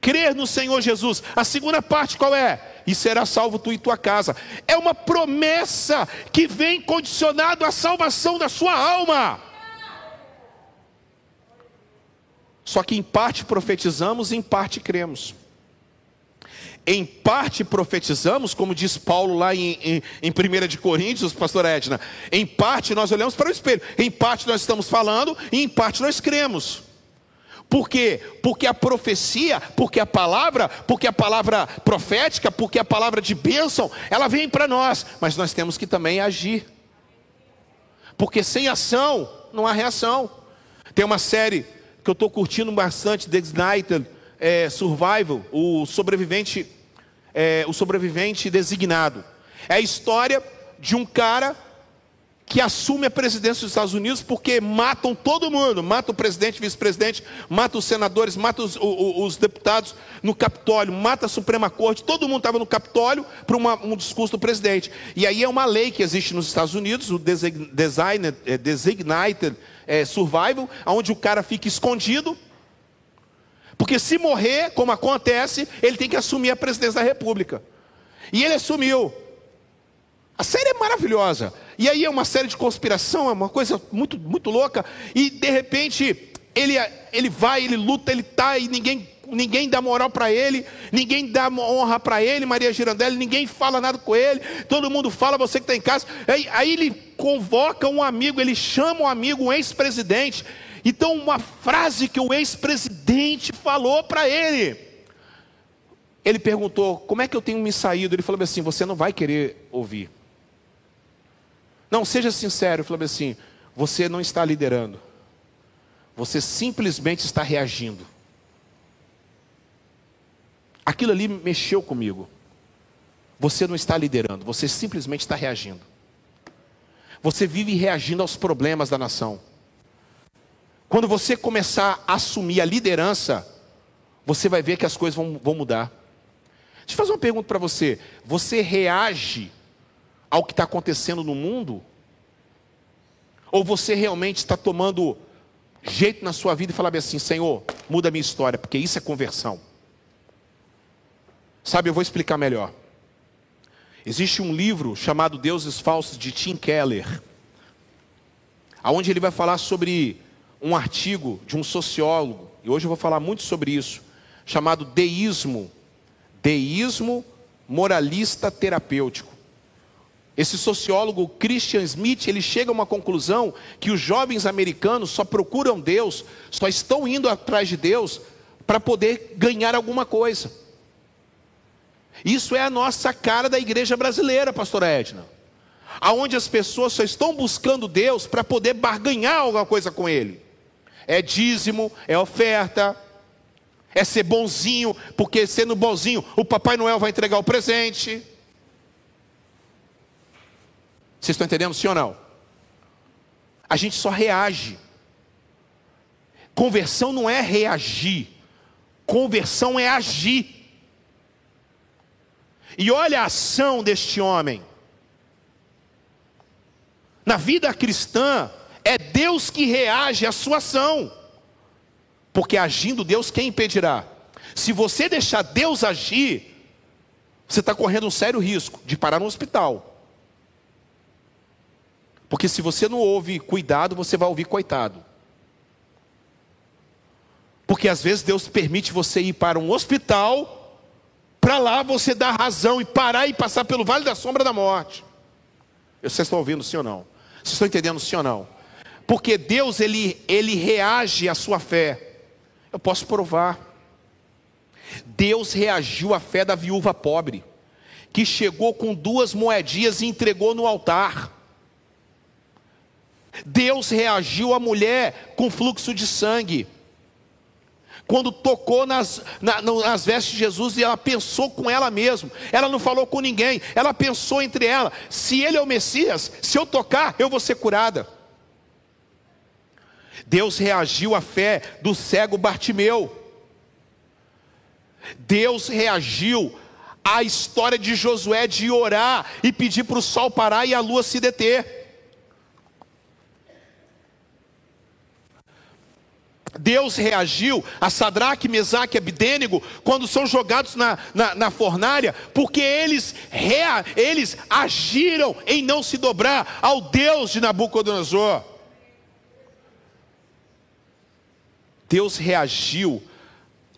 Crer no Senhor Jesus. A segunda parte qual é? E será salvo tu e tua casa. É uma promessa que vem condicionado à salvação da sua alma. Só que em parte profetizamos, em parte cremos. Em parte profetizamos, como diz Paulo lá em, em, em 1 de Coríntios, pastor Edna. Em parte nós olhamos para o espelho. Em parte nós estamos falando e em parte nós cremos. Por quê? Porque a profecia, porque a palavra, porque a palavra profética, porque a palavra de bênção, ela vem para nós, mas nós temos que também agir. Porque sem ação não há reação. Tem uma série que eu estou curtindo bastante, The Sniper é, Survival, o sobrevivente, é, o sobrevivente designado. É a história de um cara que assume a presidência dos Estados Unidos porque matam todo mundo, mata o presidente, vice-presidente, mata os senadores, mata os, os, os, deputados no Capitólio, mata a Suprema Corte, todo mundo estava no Capitólio para um discurso do presidente. E aí é uma lei que existe nos Estados Unidos, o Designated, é, Designated é, Survival, onde o cara fica escondido, porque se morrer, como acontece, ele tem que assumir a presidência da República. E ele assumiu. A série é maravilhosa. E aí é uma série de conspiração, é uma coisa muito, muito louca. E de repente ele, ele vai, ele luta, ele tá e ninguém ninguém dá moral para ele, ninguém dá honra para ele, Maria Girandelli, ninguém fala nada com ele, todo mundo fala, você que está em casa. Aí, aí, ele convoca um amigo, ele chama um amigo, um ex-presidente. Então, uma frase que o ex-presidente falou para ele. Ele perguntou: Como é que eu tenho me saído? Ele falou assim: Você não vai querer ouvir. Não, seja sincero, Flávio, assim, você não está liderando. Você simplesmente está reagindo. Aquilo ali mexeu comigo. Você não está liderando, você simplesmente está reagindo. Você vive reagindo aos problemas da nação. Quando você começar a assumir a liderança, você vai ver que as coisas vão, vão mudar. Deixa eu fazer uma pergunta para você. Você reage ao que está acontecendo no mundo? Ou você realmente está tomando jeito na sua vida e falar assim: Senhor, muda a minha história, porque isso é conversão. Sabe, eu vou explicar melhor. Existe um livro chamado Deuses Falsos de Tim Keller, aonde ele vai falar sobre um artigo de um sociólogo, e hoje eu vou falar muito sobre isso, chamado Deísmo, Deísmo Moralista Terapêutico. Esse sociólogo Christian Smith, ele chega a uma conclusão que os jovens americanos só procuram Deus, só estão indo atrás de Deus para poder ganhar alguma coisa. Isso é a nossa cara da igreja brasileira, pastora Edna. Aonde as pessoas só estão buscando Deus para poder barganhar alguma coisa com ele. É dízimo, é oferta, é ser bonzinho, porque sendo bonzinho, o Papai Noel vai entregar o presente. Vocês estão entendendo, sim ou não? A gente só reage. Conversão não é reagir, conversão é agir. E olha a ação deste homem. Na vida cristã, é Deus que reage à sua ação. Porque agindo Deus, quem impedirá? Se você deixar Deus agir, você está correndo um sério risco de parar no hospital. Porque se você não ouve cuidado, você vai ouvir coitado. Porque às vezes Deus permite você ir para um hospital, para lá você dar razão e parar e passar pelo vale da sombra da morte. Vocês estão ouvindo sim ou não? Vocês estão entendendo sim ou não? Porque Deus ele, ele reage à sua fé. Eu posso provar. Deus reagiu à fé da viúva pobre, que chegou com duas moedinhas e entregou no altar. Deus reagiu à mulher com fluxo de sangue. Quando tocou nas, na, nas vestes de Jesus e ela pensou com ela mesma, ela não falou com ninguém, ela pensou entre ela: se ele é o Messias, se eu tocar, eu vou ser curada. Deus reagiu à fé do cego Bartimeu. Deus reagiu à história de Josué de orar e pedir para o sol parar e a lua se deter. Deus reagiu a Sadraque, Mesaque e Abdênego quando são jogados na, na, na fornalha, porque eles, rea, eles agiram em não se dobrar ao Deus de Nabucodonosor. Deus reagiu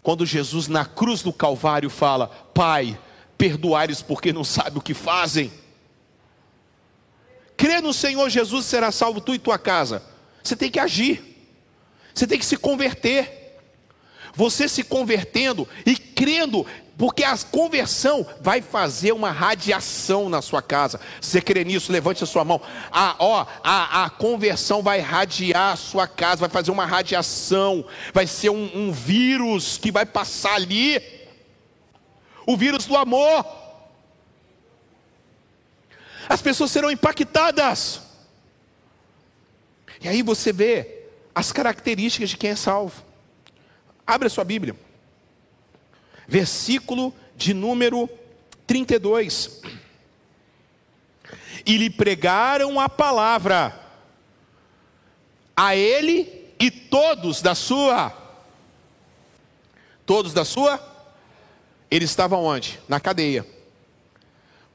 quando Jesus na cruz do Calvário fala: Pai, perdoares porque não sabem o que fazem. Crê no Senhor Jesus será salvo tu e tua casa. Você tem que agir. Você tem que se converter. Você se convertendo e crendo, porque a conversão vai fazer uma radiação na sua casa. Você crê nisso? Levante a sua mão. A, ó, a, a conversão vai radiar a sua casa, vai fazer uma radiação, vai ser um, um vírus que vai passar ali o vírus do amor. As pessoas serão impactadas. E aí você vê as características de quem é salvo. Abre a sua Bíblia. Versículo de número 32. E lhe pregaram a palavra a ele e todos da sua todos da sua ele estava onde? Na cadeia.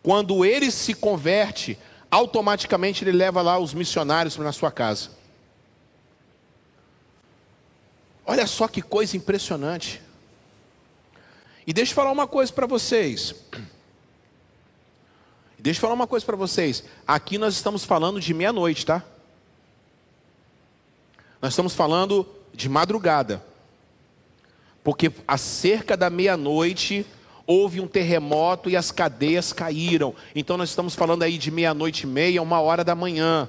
Quando ele se converte, automaticamente ele leva lá os missionários na sua casa. Olha só que coisa impressionante. E deixa eu falar uma coisa para vocês. Deixa eu falar uma coisa para vocês. Aqui nós estamos falando de meia-noite, tá? Nós estamos falando de madrugada. Porque cerca da meia-noite houve um terremoto e as cadeias caíram. Então nós estamos falando aí de meia-noite e meia, uma hora da manhã.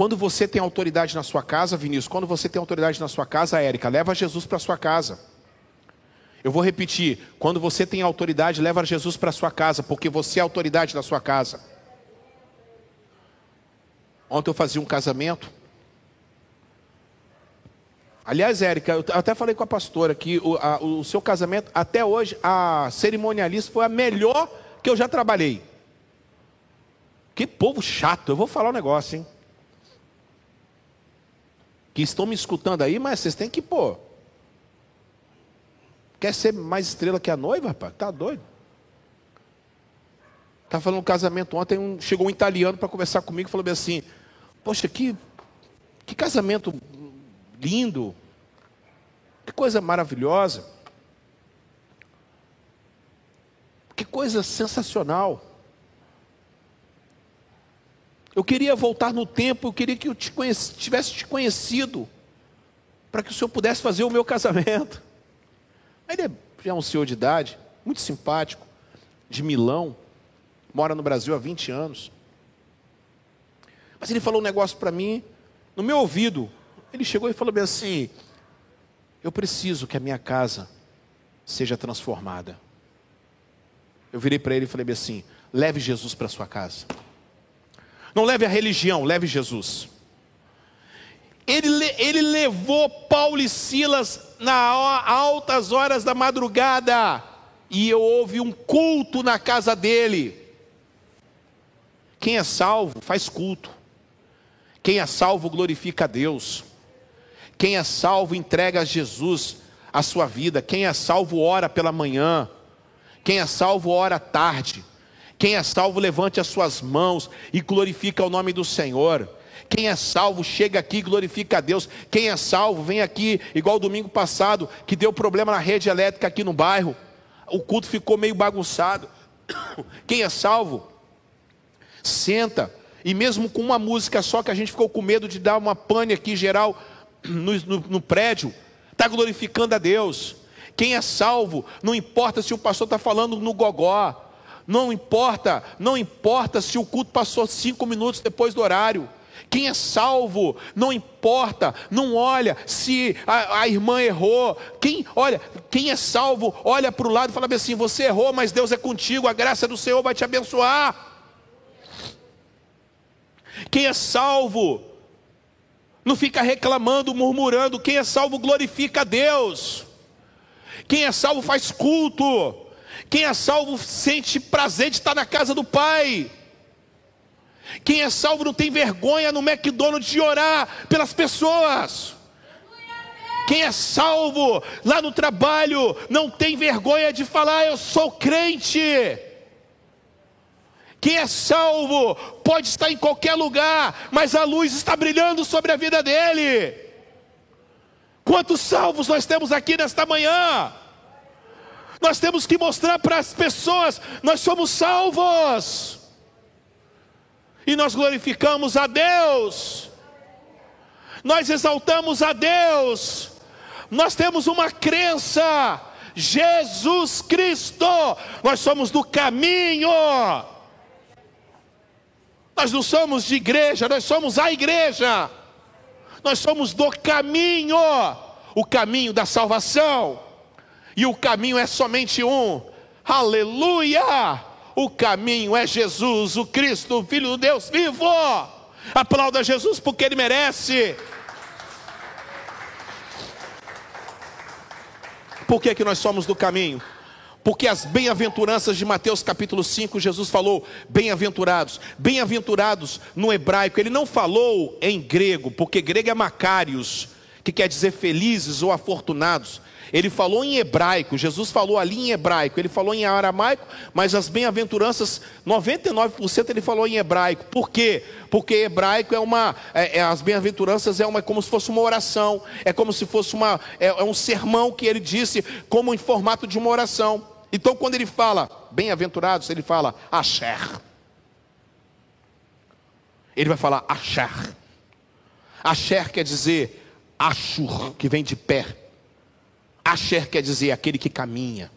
Quando você tem autoridade na sua casa, Vinícius, quando você tem autoridade na sua casa, Érica, leva Jesus para sua casa. Eu vou repetir: quando você tem autoridade, leva Jesus para sua casa, porque você é autoridade na sua casa. Ontem eu fazia um casamento. Aliás, Érica, eu até falei com a pastora que o, a, o seu casamento, até hoje, a cerimonialista foi a melhor que eu já trabalhei. Que povo chato, eu vou falar um negócio, hein? Que estão me escutando aí, mas vocês têm que pôr. Quer ser mais estrela que a noiva, rapaz? Tá doido? Estava falando um casamento ontem, um, chegou um italiano para conversar comigo e falou assim: Poxa, que, que casamento lindo, que coisa maravilhosa, que coisa sensacional. Eu queria voltar no tempo, eu queria que eu te tivesse te conhecido, para que o senhor pudesse fazer o meu [LAUGHS] casamento. Ele é, é um senhor de idade, muito simpático, de Milão, mora no Brasil há 20 anos. Mas ele falou um negócio para mim, no meu ouvido. Ele chegou e falou bem assim: Eu preciso que a minha casa seja transformada. Eu virei para ele e falei bem assim: Leve Jesus para sua casa. Não leve a religião, leve Jesus. Ele, ele levou Paulo e Silas nas altas horas da madrugada e houve um culto na casa dele. Quem é salvo faz culto. Quem é salvo glorifica a Deus. Quem é salvo entrega a Jesus a sua vida. Quem é salvo ora pela manhã. Quem é salvo ora à tarde. Quem é salvo, levante as suas mãos e glorifica o nome do Senhor. Quem é salvo, chega aqui e glorifica a Deus. Quem é salvo, vem aqui, igual domingo passado, que deu problema na rede elétrica aqui no bairro. O culto ficou meio bagunçado. [COUGHS] Quem é salvo, senta, e mesmo com uma música só, que a gente ficou com medo de dar uma pane aqui geral [COUGHS] no, no, no prédio, está glorificando a Deus. Quem é salvo, não importa se o pastor está falando no gogó, não importa, não importa se o culto passou cinco minutos depois do horário. Quem é salvo, não importa, não olha se a, a irmã errou. Quem, olha, quem é salvo, olha para o lado e fala assim: você errou, mas Deus é contigo, a graça do Senhor vai te abençoar. Quem é salvo, não fica reclamando, murmurando. Quem é salvo glorifica a Deus. Quem é salvo faz culto. Quem é salvo sente prazer de estar na casa do Pai. Quem é salvo não tem vergonha no McDonald's de orar pelas pessoas. Quem é salvo lá no trabalho não tem vergonha de falar, eu sou crente. Quem é salvo pode estar em qualquer lugar, mas a luz está brilhando sobre a vida dele. Quantos salvos nós temos aqui nesta manhã? Nós temos que mostrar para as pessoas: nós somos salvos. E nós glorificamos a Deus. Nós exaltamos a Deus. Nós temos uma crença. Jesus Cristo, nós somos do caminho. Nós não somos de igreja, nós somos a igreja. Nós somos do caminho, o caminho da salvação e o caminho é somente um. Aleluia! O caminho é Jesus, o Cristo, o Filho do Deus vivo. Aplauda Jesus porque ele merece. Por que, que nós somos do caminho? Porque as bem-aventuranças de Mateus capítulo 5, Jesus falou bem-aventurados. Bem-aventurados no hebraico, ele não falou em grego, porque grego é macários, que quer dizer felizes ou afortunados. Ele falou em hebraico, Jesus falou ali em hebraico, ele falou em aramaico, mas as bem-aventuranças, 99% ele falou em hebraico. Por quê? Porque hebraico é uma, é, é, as bem-aventuranças é uma como se fosse uma oração, é como se fosse uma, é, é um sermão que ele disse, como em formato de uma oração. Então, quando ele fala bem-aventurados, ele fala Asher. Ele vai falar Asher. Asher quer dizer Ashur, que vem de pé. Asher quer dizer aquele que caminha.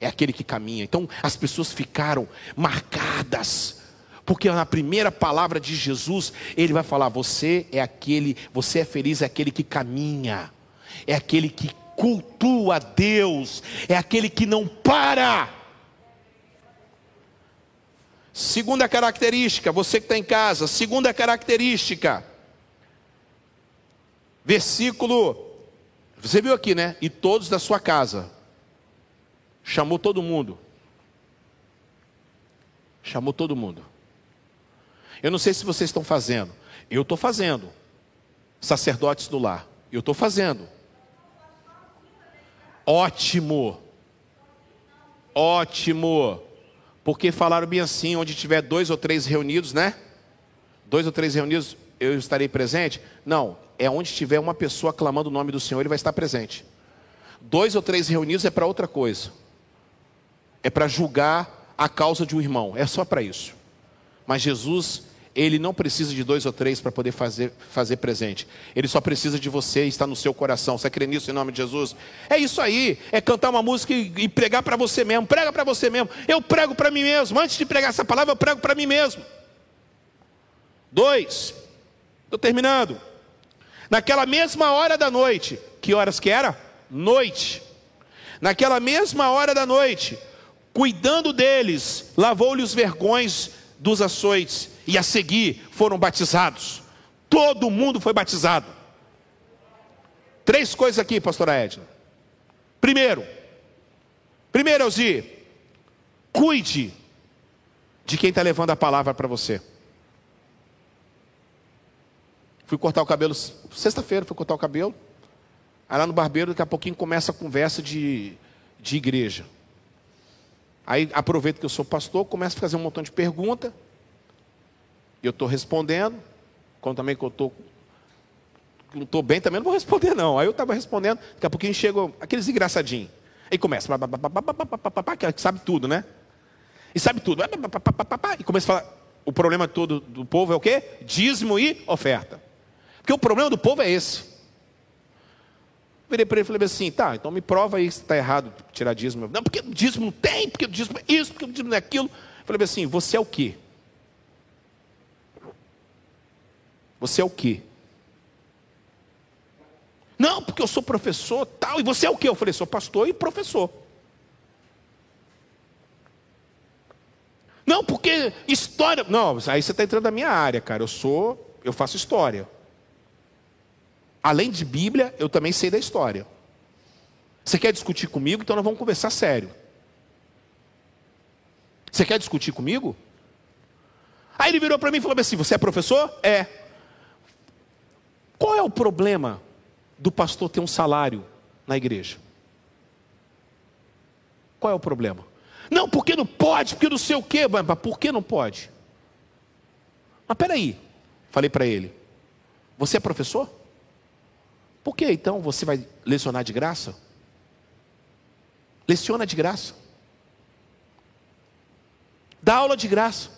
É aquele que caminha. Então as pessoas ficaram marcadas. Porque na primeira palavra de Jesus, ele vai falar: Você é aquele, você é feliz, é aquele que caminha, é aquele que cultua Deus, é aquele que não para. Segunda característica, você que está em casa, segunda característica, versículo você viu aqui, né? E todos da sua casa. Chamou todo mundo. Chamou todo mundo. Eu não sei se vocês estão fazendo. Eu estou fazendo. Sacerdotes do lar. Eu estou fazendo. Ótimo. Ótimo. Porque falaram bem assim: onde tiver dois ou três reunidos, né? Dois ou três reunidos, eu estarei presente? Não, é onde tiver uma pessoa clamando o nome do Senhor, ele vai estar presente. Dois ou três reunidos é para outra coisa. É para julgar a causa de um irmão, é só para isso. Mas Jesus ele não precisa de dois ou três para poder fazer, fazer presente. Ele só precisa de você e está no seu coração. Você crê nisso em nome de Jesus? É isso aí. É cantar uma música e, e pregar para você mesmo. Prega para você mesmo. Eu prego para mim mesmo. Antes de pregar essa palavra, eu prego para mim mesmo. Dois. Estou terminando. Naquela mesma hora da noite. Que horas que era? Noite. Naquela mesma hora da noite, cuidando deles, lavou-lhe os vergões dos açoites e a seguir foram batizados. Todo mundo foi batizado. Três coisas aqui, pastora Edna. Primeiro, primeiro, Elzi, cuide de quem está levando a palavra para você. Fui cortar o cabelo sexta-feira, fui cortar o cabelo. Aí lá no barbeiro, daqui a pouquinho começa a conversa de, de igreja. Aí aproveito que eu sou pastor, começo a fazer um montão de perguntas. E eu estou respondendo, quando também que eu estou não estou bem, também não vou responder, não. Aí eu estava respondendo, daqui a pouquinho chegam aqueles engraçadinhos. Aí começa, que sabe tudo, né? E sabe tudo. E começa a falar, o problema todo do povo é o quê? Dízimo e oferta. Porque o problema do povo é esse. Virei para ele e falei assim, tá, então me prova aí se está errado tirar dízimo. Não, porque dízimo não tem, porque dízimo é isso, porque dízimo não é aquilo. falei assim, você é o quê? Você é o quê? Não, porque eu sou professor tal. E você é o quê? Eu falei, sou pastor e professor. Não, porque história. Não, aí você está entrando na minha área, cara. Eu sou, eu faço história. Além de Bíblia, eu também sei da história. Você quer discutir comigo? Então nós vamos conversar sério. Você quer discutir comigo? Aí ele virou para mim e falou assim: Você é professor? É. Qual é o problema do pastor ter um salário na igreja? Qual é o problema? Não, porque não pode, porque não sei o quê. Mas por que não pode? Mas peraí, falei para ele, você é professor? Por que então você vai lecionar de graça? Leciona de graça. Dá aula de graça.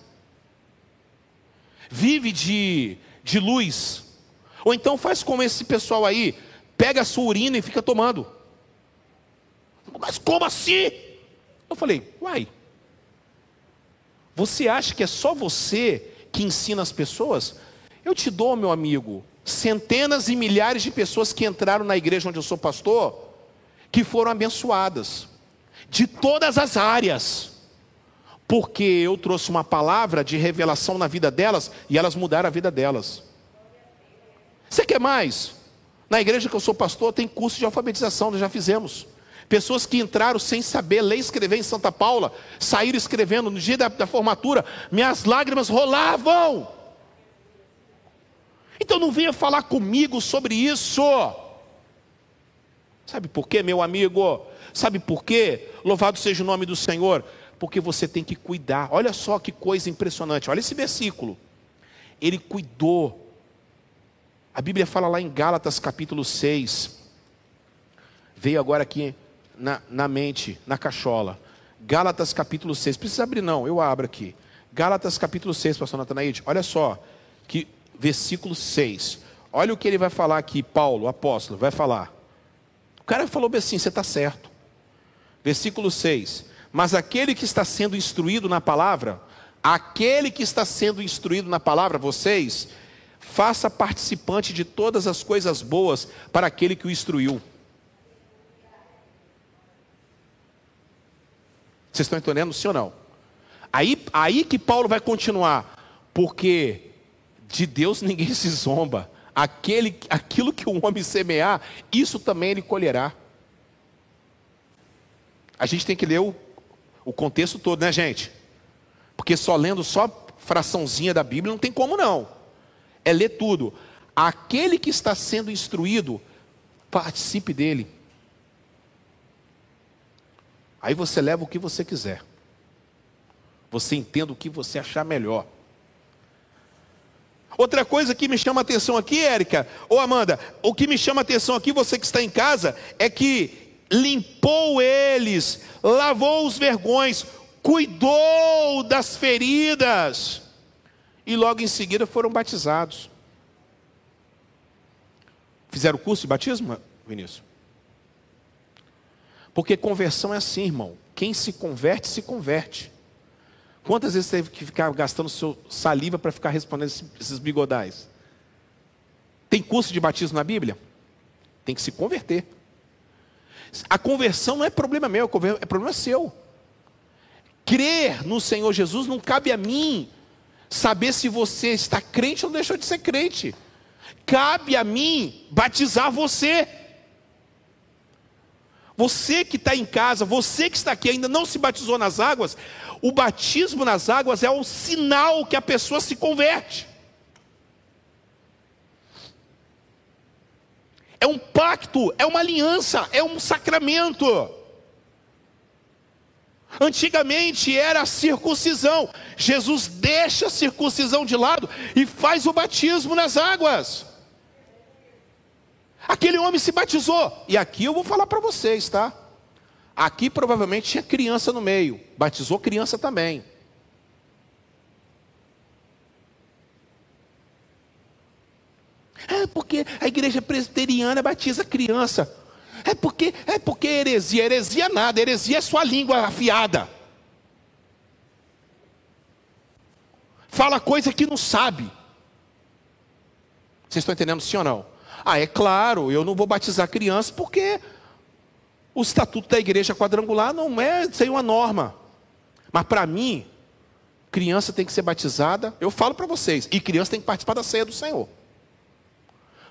Vive de, de luz ou então faz como esse pessoal aí, pega a sua urina e fica tomando. Mas como assim? Eu falei, uai. Você acha que é só você que ensina as pessoas? Eu te dou, meu amigo, centenas e milhares de pessoas que entraram na igreja onde eu sou pastor, que foram abençoadas, de todas as áreas, porque eu trouxe uma palavra de revelação na vida delas e elas mudaram a vida delas. Você quer mais? Na igreja que eu sou pastor, tem curso de alfabetização, nós já fizemos. Pessoas que entraram sem saber ler e escrever em Santa Paula, saíram escrevendo no dia da, da formatura, minhas lágrimas rolavam. Então não venha falar comigo sobre isso. Sabe por quê, meu amigo? Sabe por quê? Louvado seja o nome do Senhor. Porque você tem que cuidar. Olha só que coisa impressionante. Olha esse versículo. Ele cuidou a Bíblia fala lá em Gálatas capítulo 6. Veio agora aqui na, na mente, na cachola. Gálatas capítulo 6. Precisa abrir, não, eu abro aqui. Gálatas capítulo 6, pastor Natanaide. Olha só, que versículo 6. Olha o que ele vai falar aqui, Paulo, apóstolo, vai falar. O cara falou assim: você está certo. Versículo 6. Mas aquele que está sendo instruído na palavra, aquele que está sendo instruído na palavra, vocês, faça participante de todas as coisas boas para aquele que o instruiu. Vocês estão entendendo, sim ou não? Aí, aí que Paulo vai continuar, porque de Deus ninguém [LAUGHS] se zomba. Aquele, aquilo que o homem semear, isso também ele colherá. A gente tem que ler o, o contexto todo, né, gente? Porque só lendo só fraçãozinha da Bíblia não tem como não é ler tudo. Aquele que está sendo instruído, participe dele. Aí você leva o que você quiser. Você entenda o que você achar melhor. Outra coisa que me chama atenção aqui, Érica, ou Amanda, o que me chama atenção aqui, você que está em casa, é que limpou eles, lavou os vergões, cuidou das feridas, e logo em seguida foram batizados. Fizeram curso de batismo, Vinícius? Porque conversão é assim, irmão. Quem se converte, se converte. Quantas vezes teve que ficar gastando seu saliva para ficar respondendo esses bigodais? Tem curso de batismo na Bíblia? Tem que se converter. A conversão não é problema meu, é problema seu. Crer no Senhor Jesus não cabe a mim saber se você está crente ou deixou de ser crente. Cabe a mim batizar você. Você que está em casa, você que está aqui ainda não se batizou nas águas, o batismo nas águas é o sinal que a pessoa se converte. É um pacto, é uma aliança, é um sacramento. Antigamente era a circuncisão. Jesus deixa a circuncisão de lado e faz o batismo nas águas. Aquele homem se batizou. E aqui eu vou falar para vocês, tá? Aqui provavelmente tinha criança no meio. Batizou criança também. É porque a igreja presbiteriana batiza criança. É porque é porque heresia, heresia nada, heresia é sua língua afiada. Fala coisa que não sabe. Vocês estão entendendo sim ou não? Ah, é claro, eu não vou batizar criança porque o estatuto da igreja quadrangular não é sem uma norma. Mas para mim, criança tem que ser batizada, eu falo para vocês, e criança tem que participar da ceia do Senhor.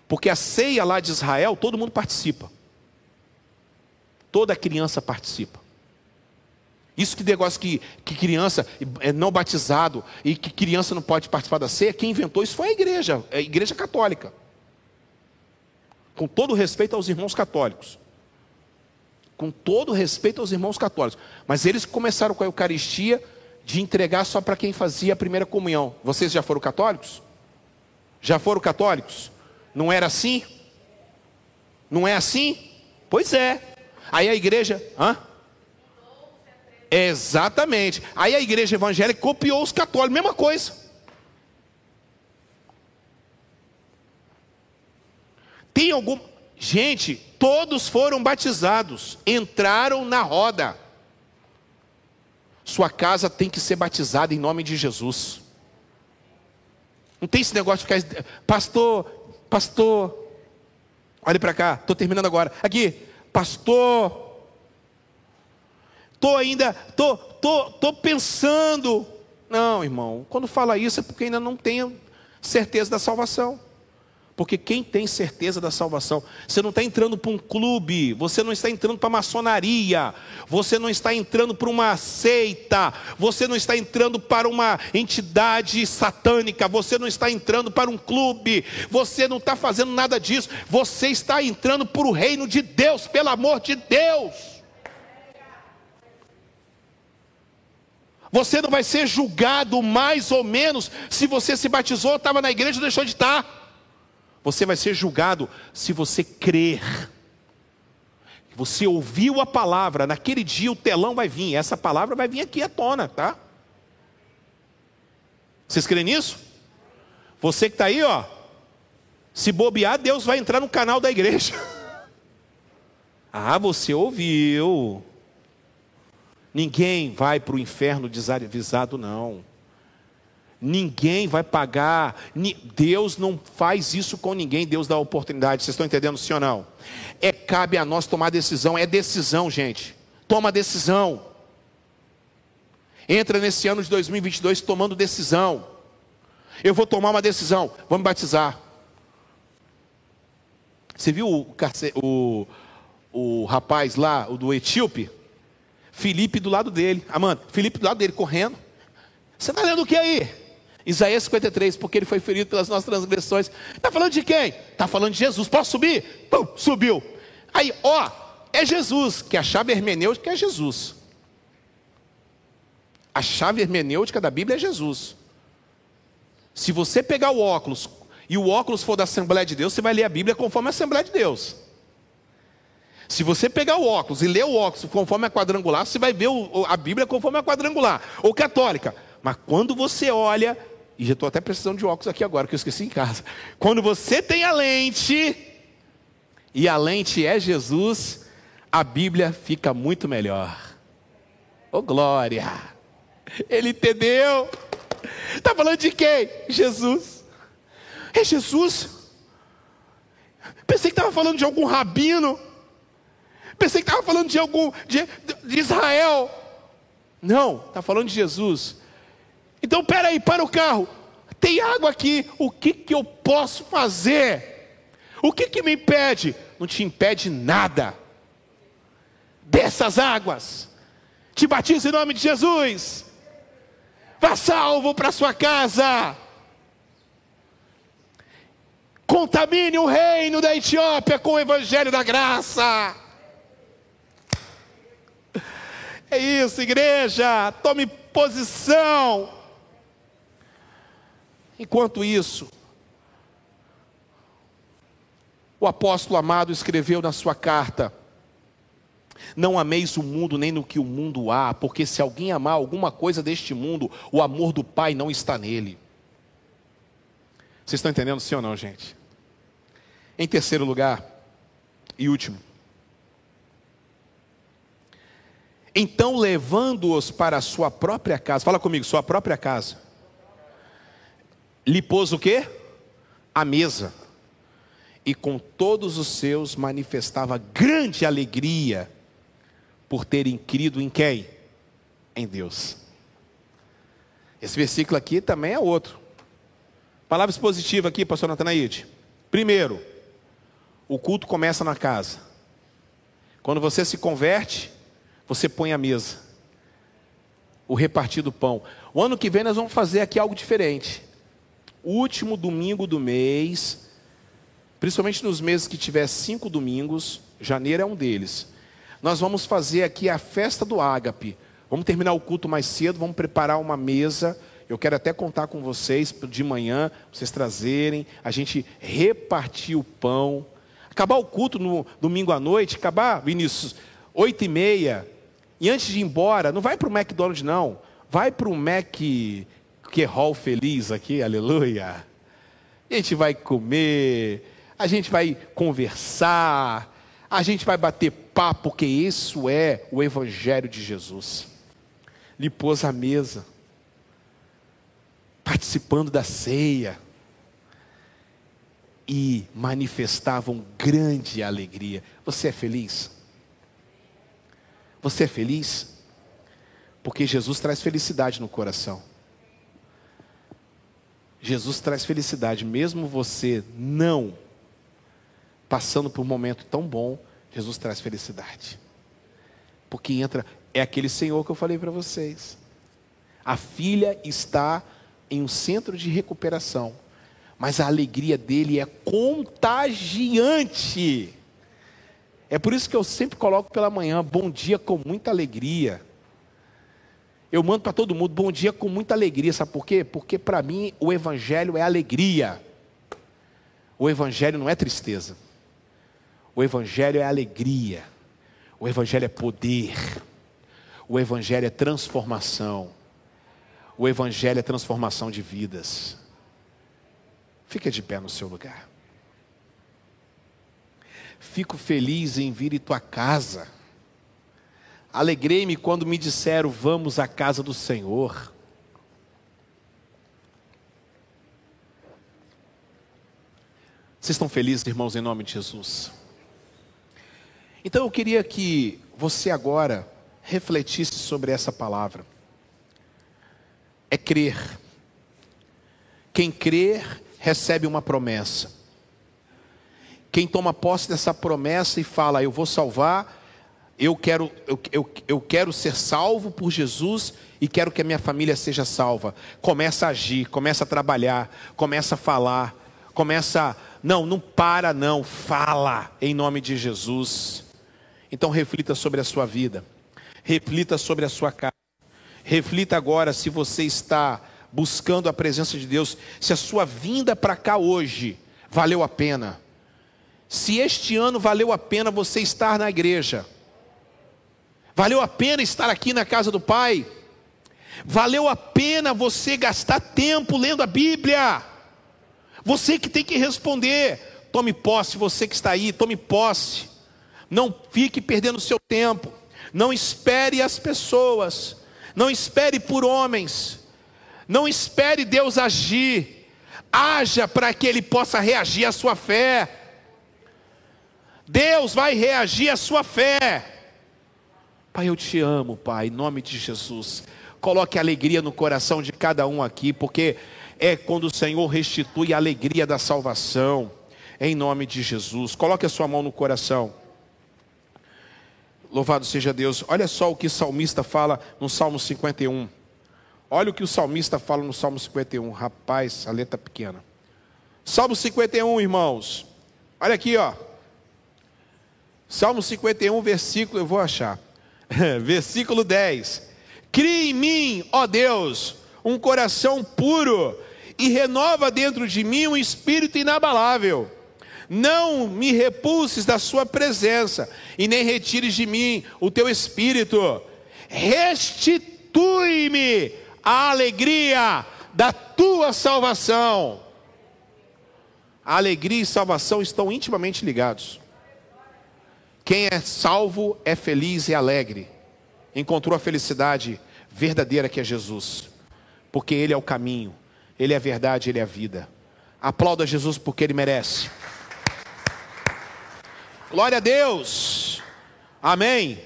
Porque a ceia lá de Israel, todo mundo participa. Toda criança participa. Isso que negócio que, que criança é não batizado e que criança não pode participar da ceia, quem inventou isso foi a igreja, a igreja católica com todo respeito aos irmãos católicos. Com todo respeito aos irmãos católicos. Mas eles começaram com a Eucaristia de entregar só para quem fazia a primeira comunhão. Vocês já foram católicos? Já foram católicos? Não era assim? Não é assim? Pois é. Aí a igreja. Hã? Exatamente. Aí a igreja evangélica copiou os católicos, mesma coisa. Tem algum. Gente, todos foram batizados, entraram na roda. Sua casa tem que ser batizada em nome de Jesus. Não tem esse negócio de ficar, pastor, pastor, olhe para cá, estou terminando agora. Aqui, pastor, estou ainda, estou tô, tô pensando. Não, irmão, quando fala isso é porque ainda não tem certeza da salvação. Porque quem tem certeza da salvação, você não está entrando para um clube, você não está entrando para maçonaria, você não está entrando para uma seita, você não está entrando para uma entidade satânica, você não está entrando para um clube, você não está fazendo nada disso, você está entrando para o reino de Deus, pelo amor de Deus. Você não vai ser julgado mais ou menos se você se batizou, estava na igreja ou deixou de estar. Você vai ser julgado se você crer. Você ouviu a palavra, naquele dia o telão vai vir, essa palavra vai vir aqui à tona, tá? Vocês creem nisso? Você que está aí, ó, se bobear, Deus vai entrar no canal da igreja. [LAUGHS] ah, você ouviu. Ninguém vai para o inferno desavisado, não. Ninguém vai pagar. Deus não faz isso com ninguém. Deus dá oportunidade. Vocês estão entendendo, sim ou não? É cabe a nós tomar decisão. É decisão, gente. Toma decisão. Entra nesse ano de 2022 tomando decisão. Eu vou tomar uma decisão. Vamos batizar. Você viu o, o, o rapaz lá, o do Etíope? Felipe do lado dele. Amanda, Felipe do lado dele, correndo. Você está lendo o que aí? Isaías 53, porque ele foi ferido pelas nossas transgressões. Está falando de quem? Está falando de Jesus. Posso subir? Pum, subiu. Aí, ó, é Jesus, que a chave hermenêutica é Jesus. A chave hermenêutica da Bíblia é Jesus. Se você pegar o óculos e o óculos for da Assembleia de Deus, você vai ler a Bíblia conforme a Assembleia de Deus. Se você pegar o óculos e ler o óculos conforme a quadrangular, você vai ver a Bíblia conforme a quadrangular, ou católica. Mas quando você olha, e já estou até precisando de óculos aqui agora, que eu esqueci em casa. Quando você tem a lente, e a lente é Jesus, a Bíblia fica muito melhor. Ô oh, glória! Ele entendeu. Está falando de quem? Jesus. É Jesus. Pensei que estava falando de algum rabino. Pensei que estava falando de algum de, de Israel. Não, está falando de Jesus. Então, peraí, para o carro. Tem água aqui. O que, que eu posso fazer? O que, que me impede? Não te impede nada. Dessas águas. Te batizo em nome de Jesus. Vá salvo para sua casa. Contamine o reino da Etiópia com o evangelho da graça. É isso, igreja. Tome posição. Enquanto isso, o apóstolo amado escreveu na sua carta: Não ameis o mundo nem no que o mundo há, porque se alguém amar alguma coisa deste mundo, o amor do Pai não está nele. Vocês estão entendendo sim ou não, gente? Em terceiro lugar, e último, então levando-os para a sua própria casa, fala comigo, sua própria casa lhe pôs o quê? A mesa. E com todos os seus manifestava grande alegria por terem crido em quem? Em Deus. Esse versículo aqui também é outro. Palavra expositiva aqui, pastor Natanaide. Primeiro, o culto começa na casa. Quando você se converte, você põe a mesa. O repartir do pão. O ano que vem nós vamos fazer aqui algo diferente último domingo do mês, principalmente nos meses que tiver cinco domingos, janeiro é um deles. Nós vamos fazer aqui a festa do ágape. Vamos terminar o culto mais cedo, vamos preparar uma mesa. Eu quero até contar com vocês de manhã, vocês trazerem, a gente repartir o pão. Acabar o culto no domingo à noite, acabar, Vinícius, oito e meia. E antes de ir embora, não vai para o McDonald's não, vai para o Mac que hall feliz aqui, aleluia. A gente vai comer, a gente vai conversar, a gente vai bater papo, porque isso é o Evangelho de Jesus. Lhe pôs à mesa, participando da ceia, e manifestavam grande alegria. Você é feliz? Você é feliz? Porque Jesus traz felicidade no coração. Jesus traz felicidade, mesmo você não passando por um momento tão bom, Jesus traz felicidade. Porque entra, é aquele Senhor que eu falei para vocês. A filha está em um centro de recuperação, mas a alegria dele é contagiante. É por isso que eu sempre coloco pela manhã, bom dia com muita alegria. Eu mando para todo mundo bom dia com muita alegria, sabe por quê? Porque para mim o Evangelho é alegria. O Evangelho não é tristeza. O Evangelho é alegria. O Evangelho é poder. O Evangelho é transformação. O Evangelho é transformação de vidas. Fica de pé no seu lugar. Fico feliz em vir em tua casa Alegrei-me quando me disseram: Vamos à casa do Senhor. Vocês estão felizes, irmãos, em nome de Jesus? Então eu queria que você agora refletisse sobre essa palavra. É crer. Quem crer recebe uma promessa. Quem toma posse dessa promessa e fala, eu vou salvar, eu quero, eu, eu, eu quero ser salvo por Jesus e quero que a minha família seja salva. Começa a agir, começa a trabalhar, começa a falar, começa. Não, não para, não, fala em nome de Jesus. Então reflita sobre a sua vida, reflita sobre a sua casa, Reflita agora se você está buscando a presença de Deus, se a sua vinda para cá hoje valeu a pena. Se este ano valeu a pena você estar na igreja. Valeu a pena estar aqui na casa do Pai. Valeu a pena você gastar tempo lendo a Bíblia. Você que tem que responder. Tome posse, você que está aí, tome posse. Não fique perdendo seu tempo. Não espere as pessoas. Não espere por homens. Não espere Deus agir. Haja para que Ele possa reagir à sua fé. Deus vai reagir à sua fé. Pai, eu te amo, Pai, em nome de Jesus. Coloque alegria no coração de cada um aqui, porque é quando o Senhor restitui a alegria da salvação, em nome de Jesus. Coloque a sua mão no coração. Louvado seja Deus. Olha só o que o salmista fala no Salmo 51. Olha o que o salmista fala no Salmo 51. Rapaz, a letra pequena. Salmo 51, irmãos. Olha aqui, ó. Salmo 51, versículo, eu vou achar. [LAUGHS] versículo 10. Cria em mim, ó Deus, um coração puro e renova dentro de mim um espírito inabalável. Não me repulses da sua presença e nem retires de mim o teu espírito. Restitui-me a alegria da tua salvação. A alegria e salvação estão intimamente ligados. Quem é salvo é feliz e alegre encontrou a felicidade verdadeira que é Jesus, porque Ele é o caminho, Ele é a verdade, Ele é a vida. Aplauda Jesus porque Ele merece. Glória a Deus, amém.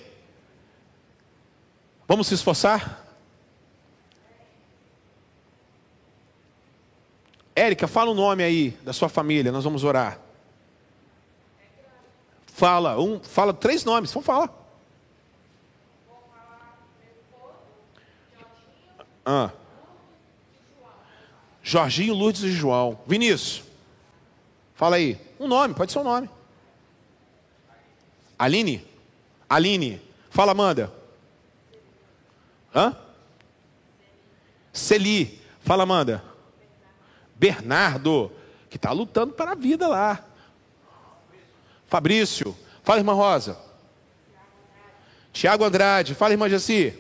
Vamos se esforçar? Érica, fala o nome aí da sua família, nós vamos orar. Fala, um, fala três nomes, vamos falar. Ah. Jorginho, Lourdes e João. Vinícius. Fala aí. Um nome, pode ser um nome. Aline? Aline. Fala, Amanda. Hã? Celi. Fala, Amanda. Bernardo, que está lutando para a vida lá. Fabrício. Fala, irmã Rosa. Tiago Andrade. Fala, irmã Jaci.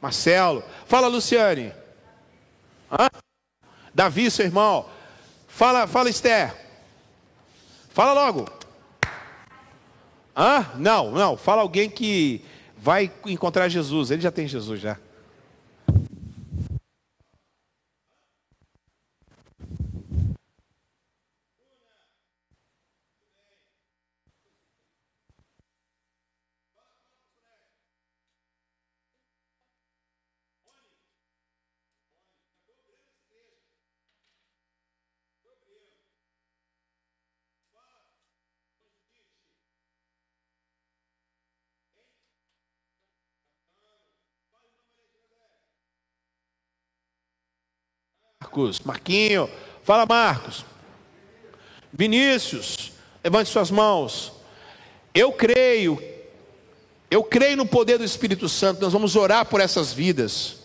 Marcelo. Fala, Luciane. Hã? Davi, seu irmão. Fala, fala, Esther. Fala logo. Hã? Não, não. Fala alguém que vai encontrar Jesus. Ele já tem Jesus já. Marcos, Marquinho, fala Marcos. Vinícius, levante suas mãos. Eu creio, eu creio no poder do Espírito Santo. Nós vamos orar por essas vidas.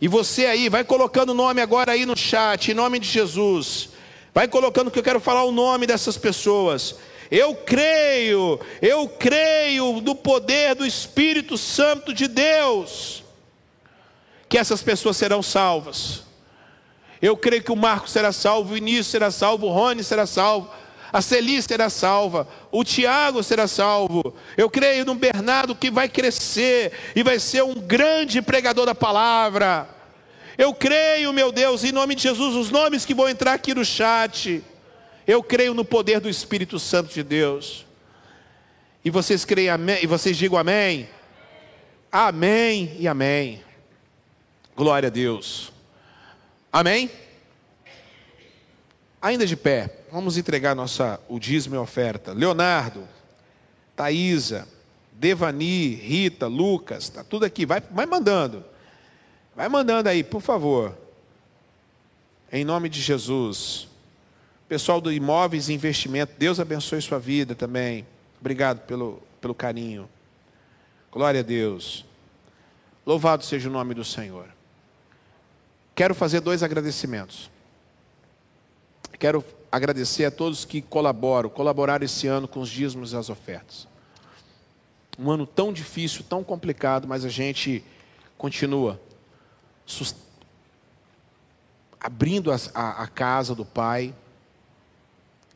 E você aí, vai colocando o nome agora aí no chat, em nome de Jesus. Vai colocando que eu quero falar o nome dessas pessoas. Eu creio, eu creio no poder do Espírito Santo de Deus, que essas pessoas serão salvas. Eu creio que o Marcos será salvo, o Vinícius será salvo, o Rony será salvo, a Celi será salva, o Tiago será salvo. Eu creio no Bernardo que vai crescer e vai ser um grande pregador da palavra. Eu creio, meu Deus, em nome de Jesus, os nomes que vão entrar aqui no chat. Eu creio no poder do Espírito Santo de Deus. E vocês creem amém, e vocês digam amém. Amém e amém. Glória a Deus. Amém? Ainda de pé, vamos entregar nossa, o dízimo e oferta. Leonardo, Thaisa, Devani, Rita, Lucas, está tudo aqui. Vai, vai mandando. Vai mandando aí, por favor. Em nome de Jesus. Pessoal do Imóveis e Investimento, Deus abençoe sua vida também. Obrigado pelo, pelo carinho. Glória a Deus. Louvado seja o nome do Senhor. Quero fazer dois agradecimentos. Quero agradecer a todos que colaboram, colaboraram esse ano com os dízimos e as ofertas. Um ano tão difícil, tão complicado, mas a gente continua abrindo a, a, a casa do Pai,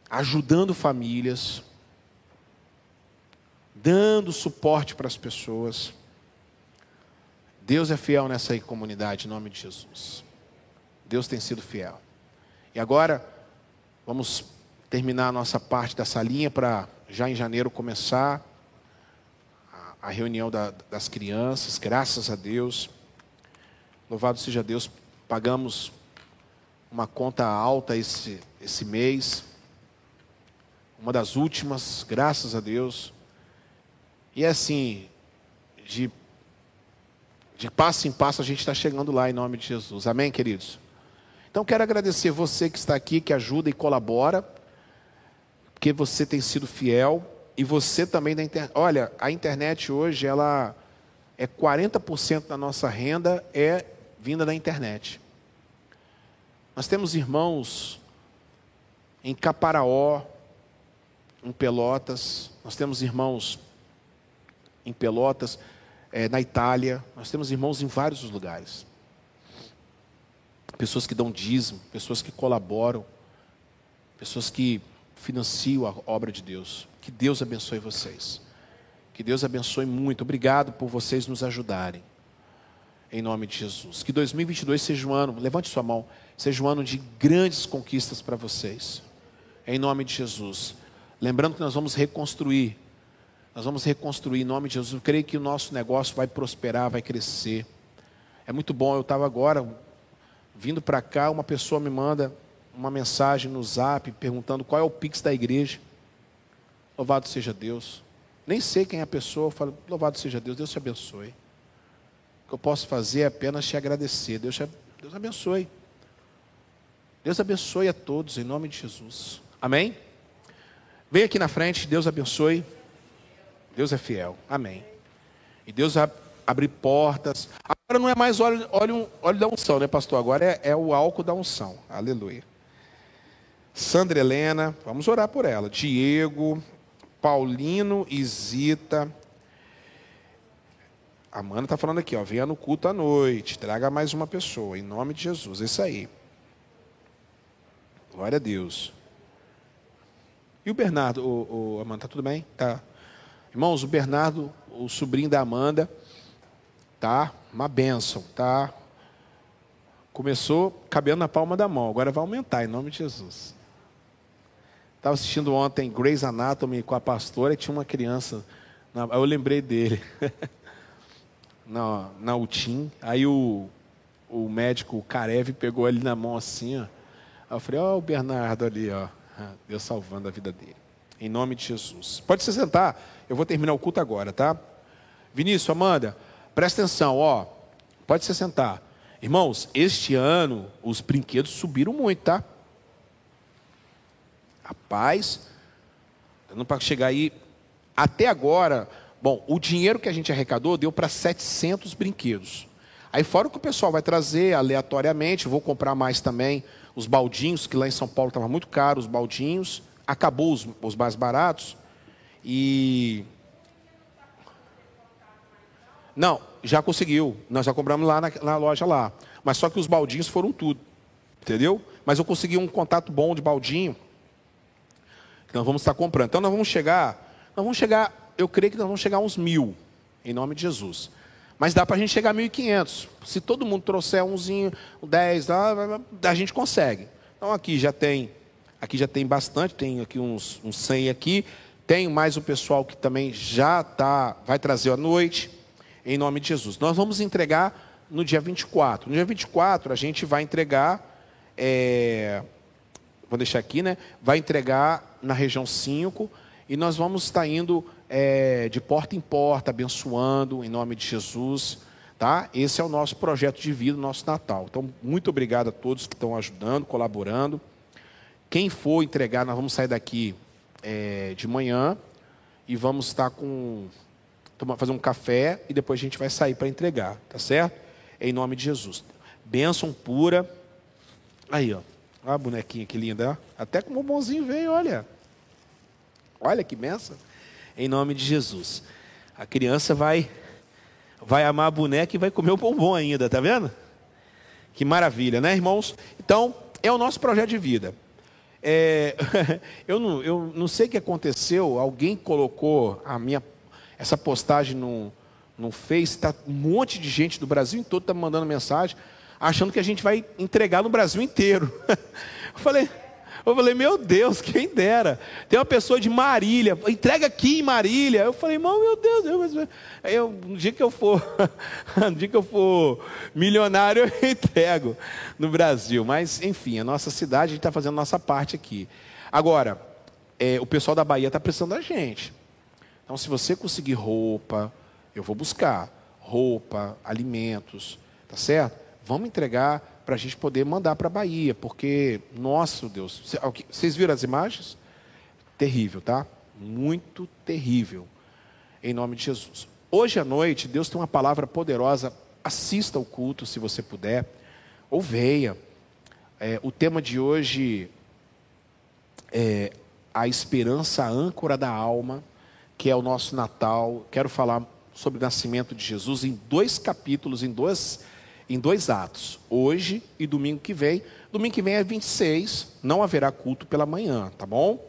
ajudando famílias, dando suporte para as pessoas. Deus é fiel nessa comunidade, em nome de Jesus. Deus tem sido fiel. E agora, vamos terminar a nossa parte dessa linha para já em janeiro começar a, a reunião da, das crianças. Graças a Deus. Louvado seja Deus. Pagamos uma conta alta esse, esse mês. Uma das últimas, graças a Deus. E é assim, de, de passo em passo a gente está chegando lá em nome de Jesus. Amém, queridos? Então quero agradecer você que está aqui, que ajuda e colabora, porque você tem sido fiel e você também da internet. Olha, a internet hoje ela é 40% da nossa renda é vinda da internet. Nós temos irmãos em Caparaó, em Pelotas, nós temos irmãos em Pelotas, é, na Itália. Nós temos irmãos em vários lugares. Pessoas que dão dízimo, pessoas que colaboram, pessoas que financiam a obra de Deus. Que Deus abençoe vocês. Que Deus abençoe muito. Obrigado por vocês nos ajudarem. Em nome de Jesus. Que 2022 seja um ano, levante sua mão, seja um ano de grandes conquistas para vocês. Em nome de Jesus. Lembrando que nós vamos reconstruir nós vamos reconstruir em nome de Jesus. Eu creio que o nosso negócio vai prosperar, vai crescer. É muito bom. Eu estava agora vindo para cá, uma pessoa me manda uma mensagem no zap perguntando qual é o Pix da igreja. Louvado seja Deus. Nem sei quem é a pessoa, eu falo, louvado seja Deus, Deus te abençoe. O que eu posso fazer é apenas te agradecer. Deus, te, Deus abençoe. Deus abençoe a todos, em nome de Jesus. Amém? Vem aqui na frente, Deus abençoe. Deus é fiel. Amém. E Deus vai abrir portas. Agora não é mais óleo, óleo, óleo da unção, né, pastor? Agora é, é o álcool da unção. Aleluia. Sandra Helena, vamos orar por ela. Diego, Paulino e Zita. Amanda está falando aqui, ó, venha no culto à noite, traga mais uma pessoa, em nome de Jesus. Isso aí. Glória a Deus. E o Bernardo, o, o Amanda, tá tudo bem? Tá. Irmãos, o Bernardo, o sobrinho da Amanda, tá? Uma bênção, tá? Começou cabendo na palma da mão, agora vai aumentar, em nome de Jesus. Estava assistindo ontem Grey's Anatomy com a pastora e tinha uma criança. eu lembrei dele. [LAUGHS] na, na UTIM. Aí o, o médico, o Karev, pegou ele na mão assim. Ó. Eu falei, ó, oh, o Bernardo ali, ó. Deus salvando a vida dele. Em nome de Jesus. Pode se sentar. Eu vou terminar o culto agora, tá? Vinícius, Amanda, presta atenção, ó. Pode se sentar. Irmãos, este ano os brinquedos subiram muito, tá? Rapaz, não para chegar aí. Até agora, bom, o dinheiro que a gente arrecadou deu para 700 brinquedos. Aí fora o que o pessoal vai trazer aleatoriamente, vou comprar mais também os baldinhos, que lá em São Paulo estava muito caro, os baldinhos. Acabou os, os mais baratos. E. Não, já conseguiu. Nós já compramos lá na, na loja lá. Mas só que os baldinhos foram tudo. Entendeu? Mas eu consegui um contato bom de baldinho. Que nós vamos estar comprando. Então nós vamos chegar. Nós vamos chegar. Eu creio que nós vamos chegar a uns mil. Em nome de Jesus. Mas dá para a gente chegar a 1.500. Se todo mundo trouxer umzinho, um 10, a gente consegue. Então aqui já tem, aqui já tem bastante, tem aqui uns, uns 100 aqui. Tem mais o pessoal que também já tá, vai trazer à noite, em nome de Jesus. Nós vamos entregar no dia 24. No dia 24, a gente vai entregar, é, vou deixar aqui, né? Vai entregar na região 5 e nós vamos estar indo é, de porta em porta, abençoando em nome de Jesus. Tá? Esse é o nosso projeto de vida, nosso Natal. Então, muito obrigado a todos que estão ajudando, colaborando. Quem for entregar, nós vamos sair daqui é, de manhã e vamos estar com tomar, fazer um café e depois a gente vai sair para entregar, tá certo? Em nome de Jesus. Bênção pura. Aí, ó. Olha a bonequinha que linda. Até com o bombonzinho veio, olha. Olha que benção. Em nome de Jesus. A criança vai vai amar a boneca e vai comer o bombom ainda, tá vendo? Que maravilha, né, irmãos? Então, é o nosso projeto de vida. É, [LAUGHS] eu, não, eu não sei o que aconteceu, alguém colocou a minha, essa postagem no, no Face, tá, um monte de gente do Brasil todo está mandando mensagem, achando que a gente vai entregar no Brasil inteiro. [LAUGHS] Eu falei, eu falei, meu Deus, quem dera. Tem uma pessoa de Marília, entrega aqui em Marília. Eu falei, irmão, meu Deus, eu, eu, no dia que eu for, no [LAUGHS] dia que eu for milionário, eu entrego no Brasil. Mas, enfim, a nossa cidade, está fazendo a nossa parte aqui. Agora, é, o pessoal da Bahia está precisando da gente. Então, se você conseguir roupa, eu vou buscar roupa, alimentos, tá certo? Vamos entregar para a gente poder mandar para a Bahia, porque, nosso Deus, vocês viram as imagens? Terrível, tá? Muito terrível, em nome de Jesus. Hoje à noite, Deus tem uma palavra poderosa, assista o culto se você puder, ou veia. É, o tema de hoje é a esperança a âncora da alma, que é o nosso Natal. Quero falar sobre o nascimento de Jesus em dois capítulos, em duas em dois atos, hoje e domingo que vem. Domingo que vem é 26, não haverá culto pela manhã, tá bom?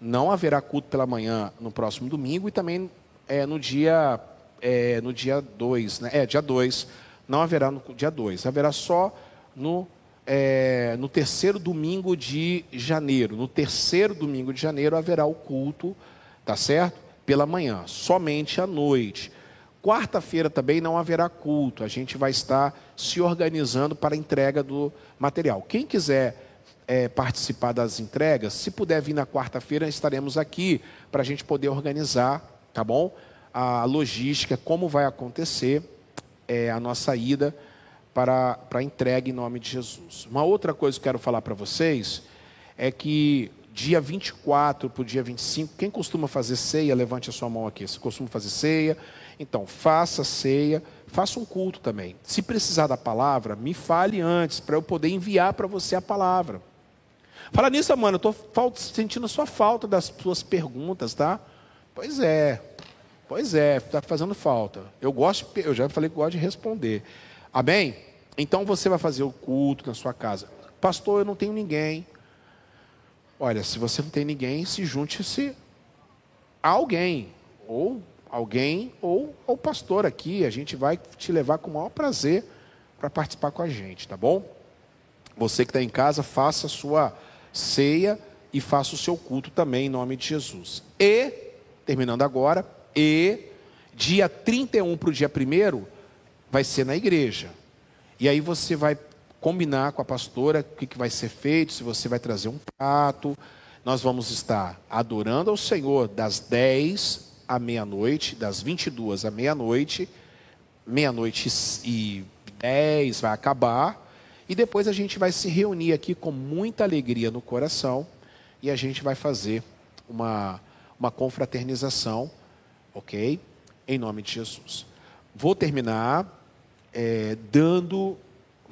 Não haverá culto pela manhã no próximo domingo e também é, no dia é, no dia 2, né? É, dia 2, não haverá no dia 2, haverá só no, é, no terceiro domingo de janeiro. No terceiro domingo de janeiro haverá o culto, tá certo? Pela manhã, somente à noite. Quarta-feira também não haverá culto, a gente vai estar se organizando para a entrega do material. Quem quiser é, participar das entregas, se puder vir na quarta-feira, estaremos aqui para a gente poder organizar, tá bom? A logística, como vai acontecer é, a nossa ida para, para a entrega em nome de Jesus. Uma outra coisa que eu quero falar para vocês é que dia 24 para o dia 25, quem costuma fazer ceia, levante a sua mão aqui. Você costuma fazer ceia? Então, faça ceia, faça um culto também. Se precisar da palavra, me fale antes, para eu poder enviar para você a palavra. Fala nisso, mano, eu estou sentindo a sua falta das suas perguntas, tá? Pois é, pois é, está fazendo falta. Eu gosto, eu já falei que gosto de responder. Amém? Então você vai fazer o culto na sua casa. Pastor, eu não tenho ninguém. Olha, se você não tem ninguém, se junte-se a alguém. Ou alguém ou o pastor aqui, a gente vai te levar com o maior prazer para participar com a gente, tá bom? Você que está em casa, faça a sua ceia e faça o seu culto também em nome de Jesus. E, terminando agora, e dia 31 para o dia 1 vai ser na igreja. E aí você vai combinar com a pastora o que, que vai ser feito, se você vai trazer um prato. Nós vamos estar adorando ao Senhor das 10 à meia-noite, das 22 à meia-noite, meia-noite e 10 vai acabar, e depois a gente vai se reunir aqui com muita alegria no coração e a gente vai fazer uma, uma confraternização, ok? Em nome de Jesus. Vou terminar é, dando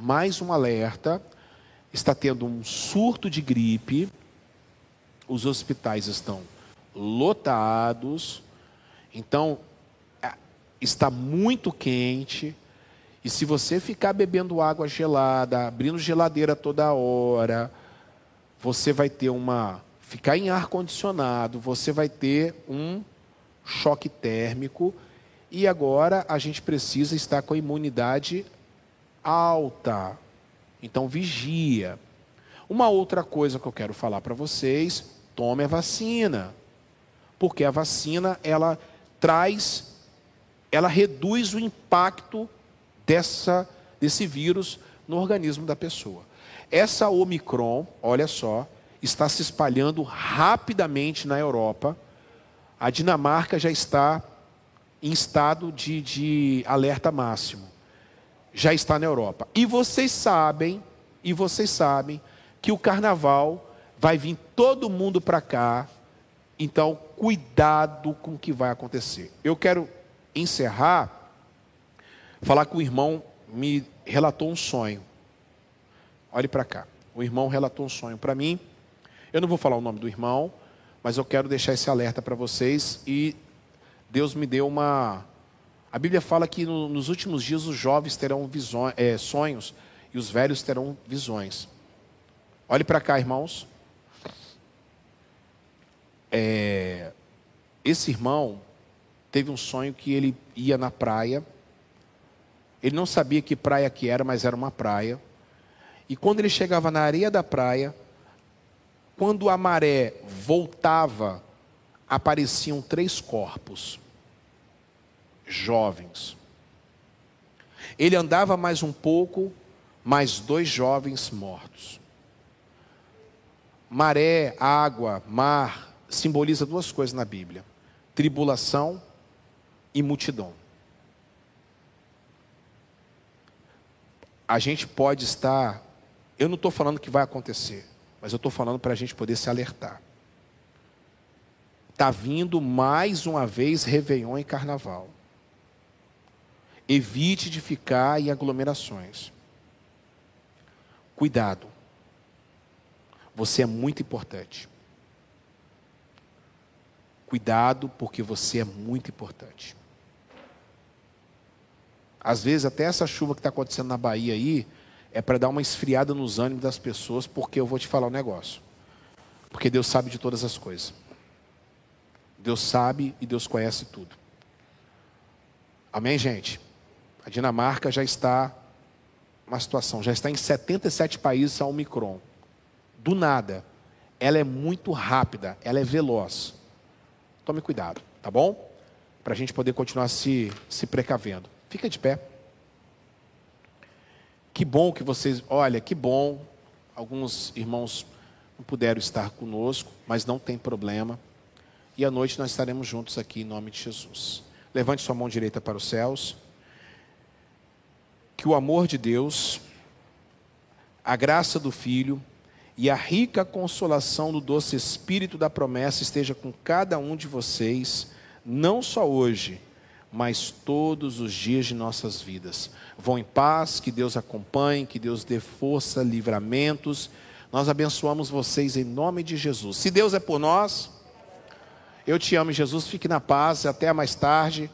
mais um alerta. Está tendo um surto de gripe, os hospitais estão lotados, então, está muito quente. E se você ficar bebendo água gelada, abrindo geladeira toda hora, você vai ter uma. Ficar em ar condicionado, você vai ter um choque térmico. E agora a gente precisa estar com a imunidade alta. Então vigia. Uma outra coisa que eu quero falar para vocês: tome a vacina. Porque a vacina, ela traz, ela reduz o impacto dessa, desse vírus no organismo da pessoa. Essa Omicron, olha só, está se espalhando rapidamente na Europa. A Dinamarca já está em estado de, de alerta máximo. Já está na Europa. E vocês sabem, e vocês sabem, que o carnaval vai vir todo mundo para cá então, cuidado com o que vai acontecer. Eu quero encerrar, falar que o irmão me relatou um sonho. Olhe para cá. O irmão relatou um sonho para mim. Eu não vou falar o nome do irmão, mas eu quero deixar esse alerta para vocês. E Deus me deu uma. A Bíblia fala que no, nos últimos dias os jovens terão é, sonhos e os velhos terão visões. Olhe para cá, irmãos. É, esse irmão teve um sonho que ele ia na praia. Ele não sabia que praia que era, mas era uma praia. E quando ele chegava na areia da praia, quando a maré voltava, apareciam três corpos jovens. Ele andava mais um pouco, mais dois jovens mortos. Maré, água, mar, simboliza duas coisas na Bíblia: tribulação e multidão. A gente pode estar, eu não estou falando que vai acontecer, mas eu estou falando para a gente poder se alertar. Está vindo mais uma vez Réveillon e Carnaval. Evite de ficar em aglomerações. Cuidado. Você é muito importante. Cuidado, porque você é muito importante. Às vezes, até essa chuva que está acontecendo na Bahia aí, é para dar uma esfriada nos ânimos das pessoas, porque eu vou te falar um negócio. Porque Deus sabe de todas as coisas. Deus sabe e Deus conhece tudo. Amém, gente? A Dinamarca já está uma situação, já está em 77 países a Omicron. Do nada. Ela é muito rápida, ela é veloz. Tome cuidado, tá bom? Para a gente poder continuar se, se precavendo. Fica de pé. Que bom que vocês, olha, que bom. Alguns irmãos não puderam estar conosco, mas não tem problema. E à noite nós estaremos juntos aqui em nome de Jesus. Levante sua mão direita para os céus. Que o amor de Deus, a graça do Filho e a rica consolação do doce Espírito da promessa esteja com cada um de vocês, não só hoje, mas todos os dias de nossas vidas. Vão em paz, que Deus acompanhe, que Deus dê força, livramentos. Nós abençoamos vocês em nome de Jesus. Se Deus é por nós, eu te amo, Jesus. Fique na paz. Até mais tarde.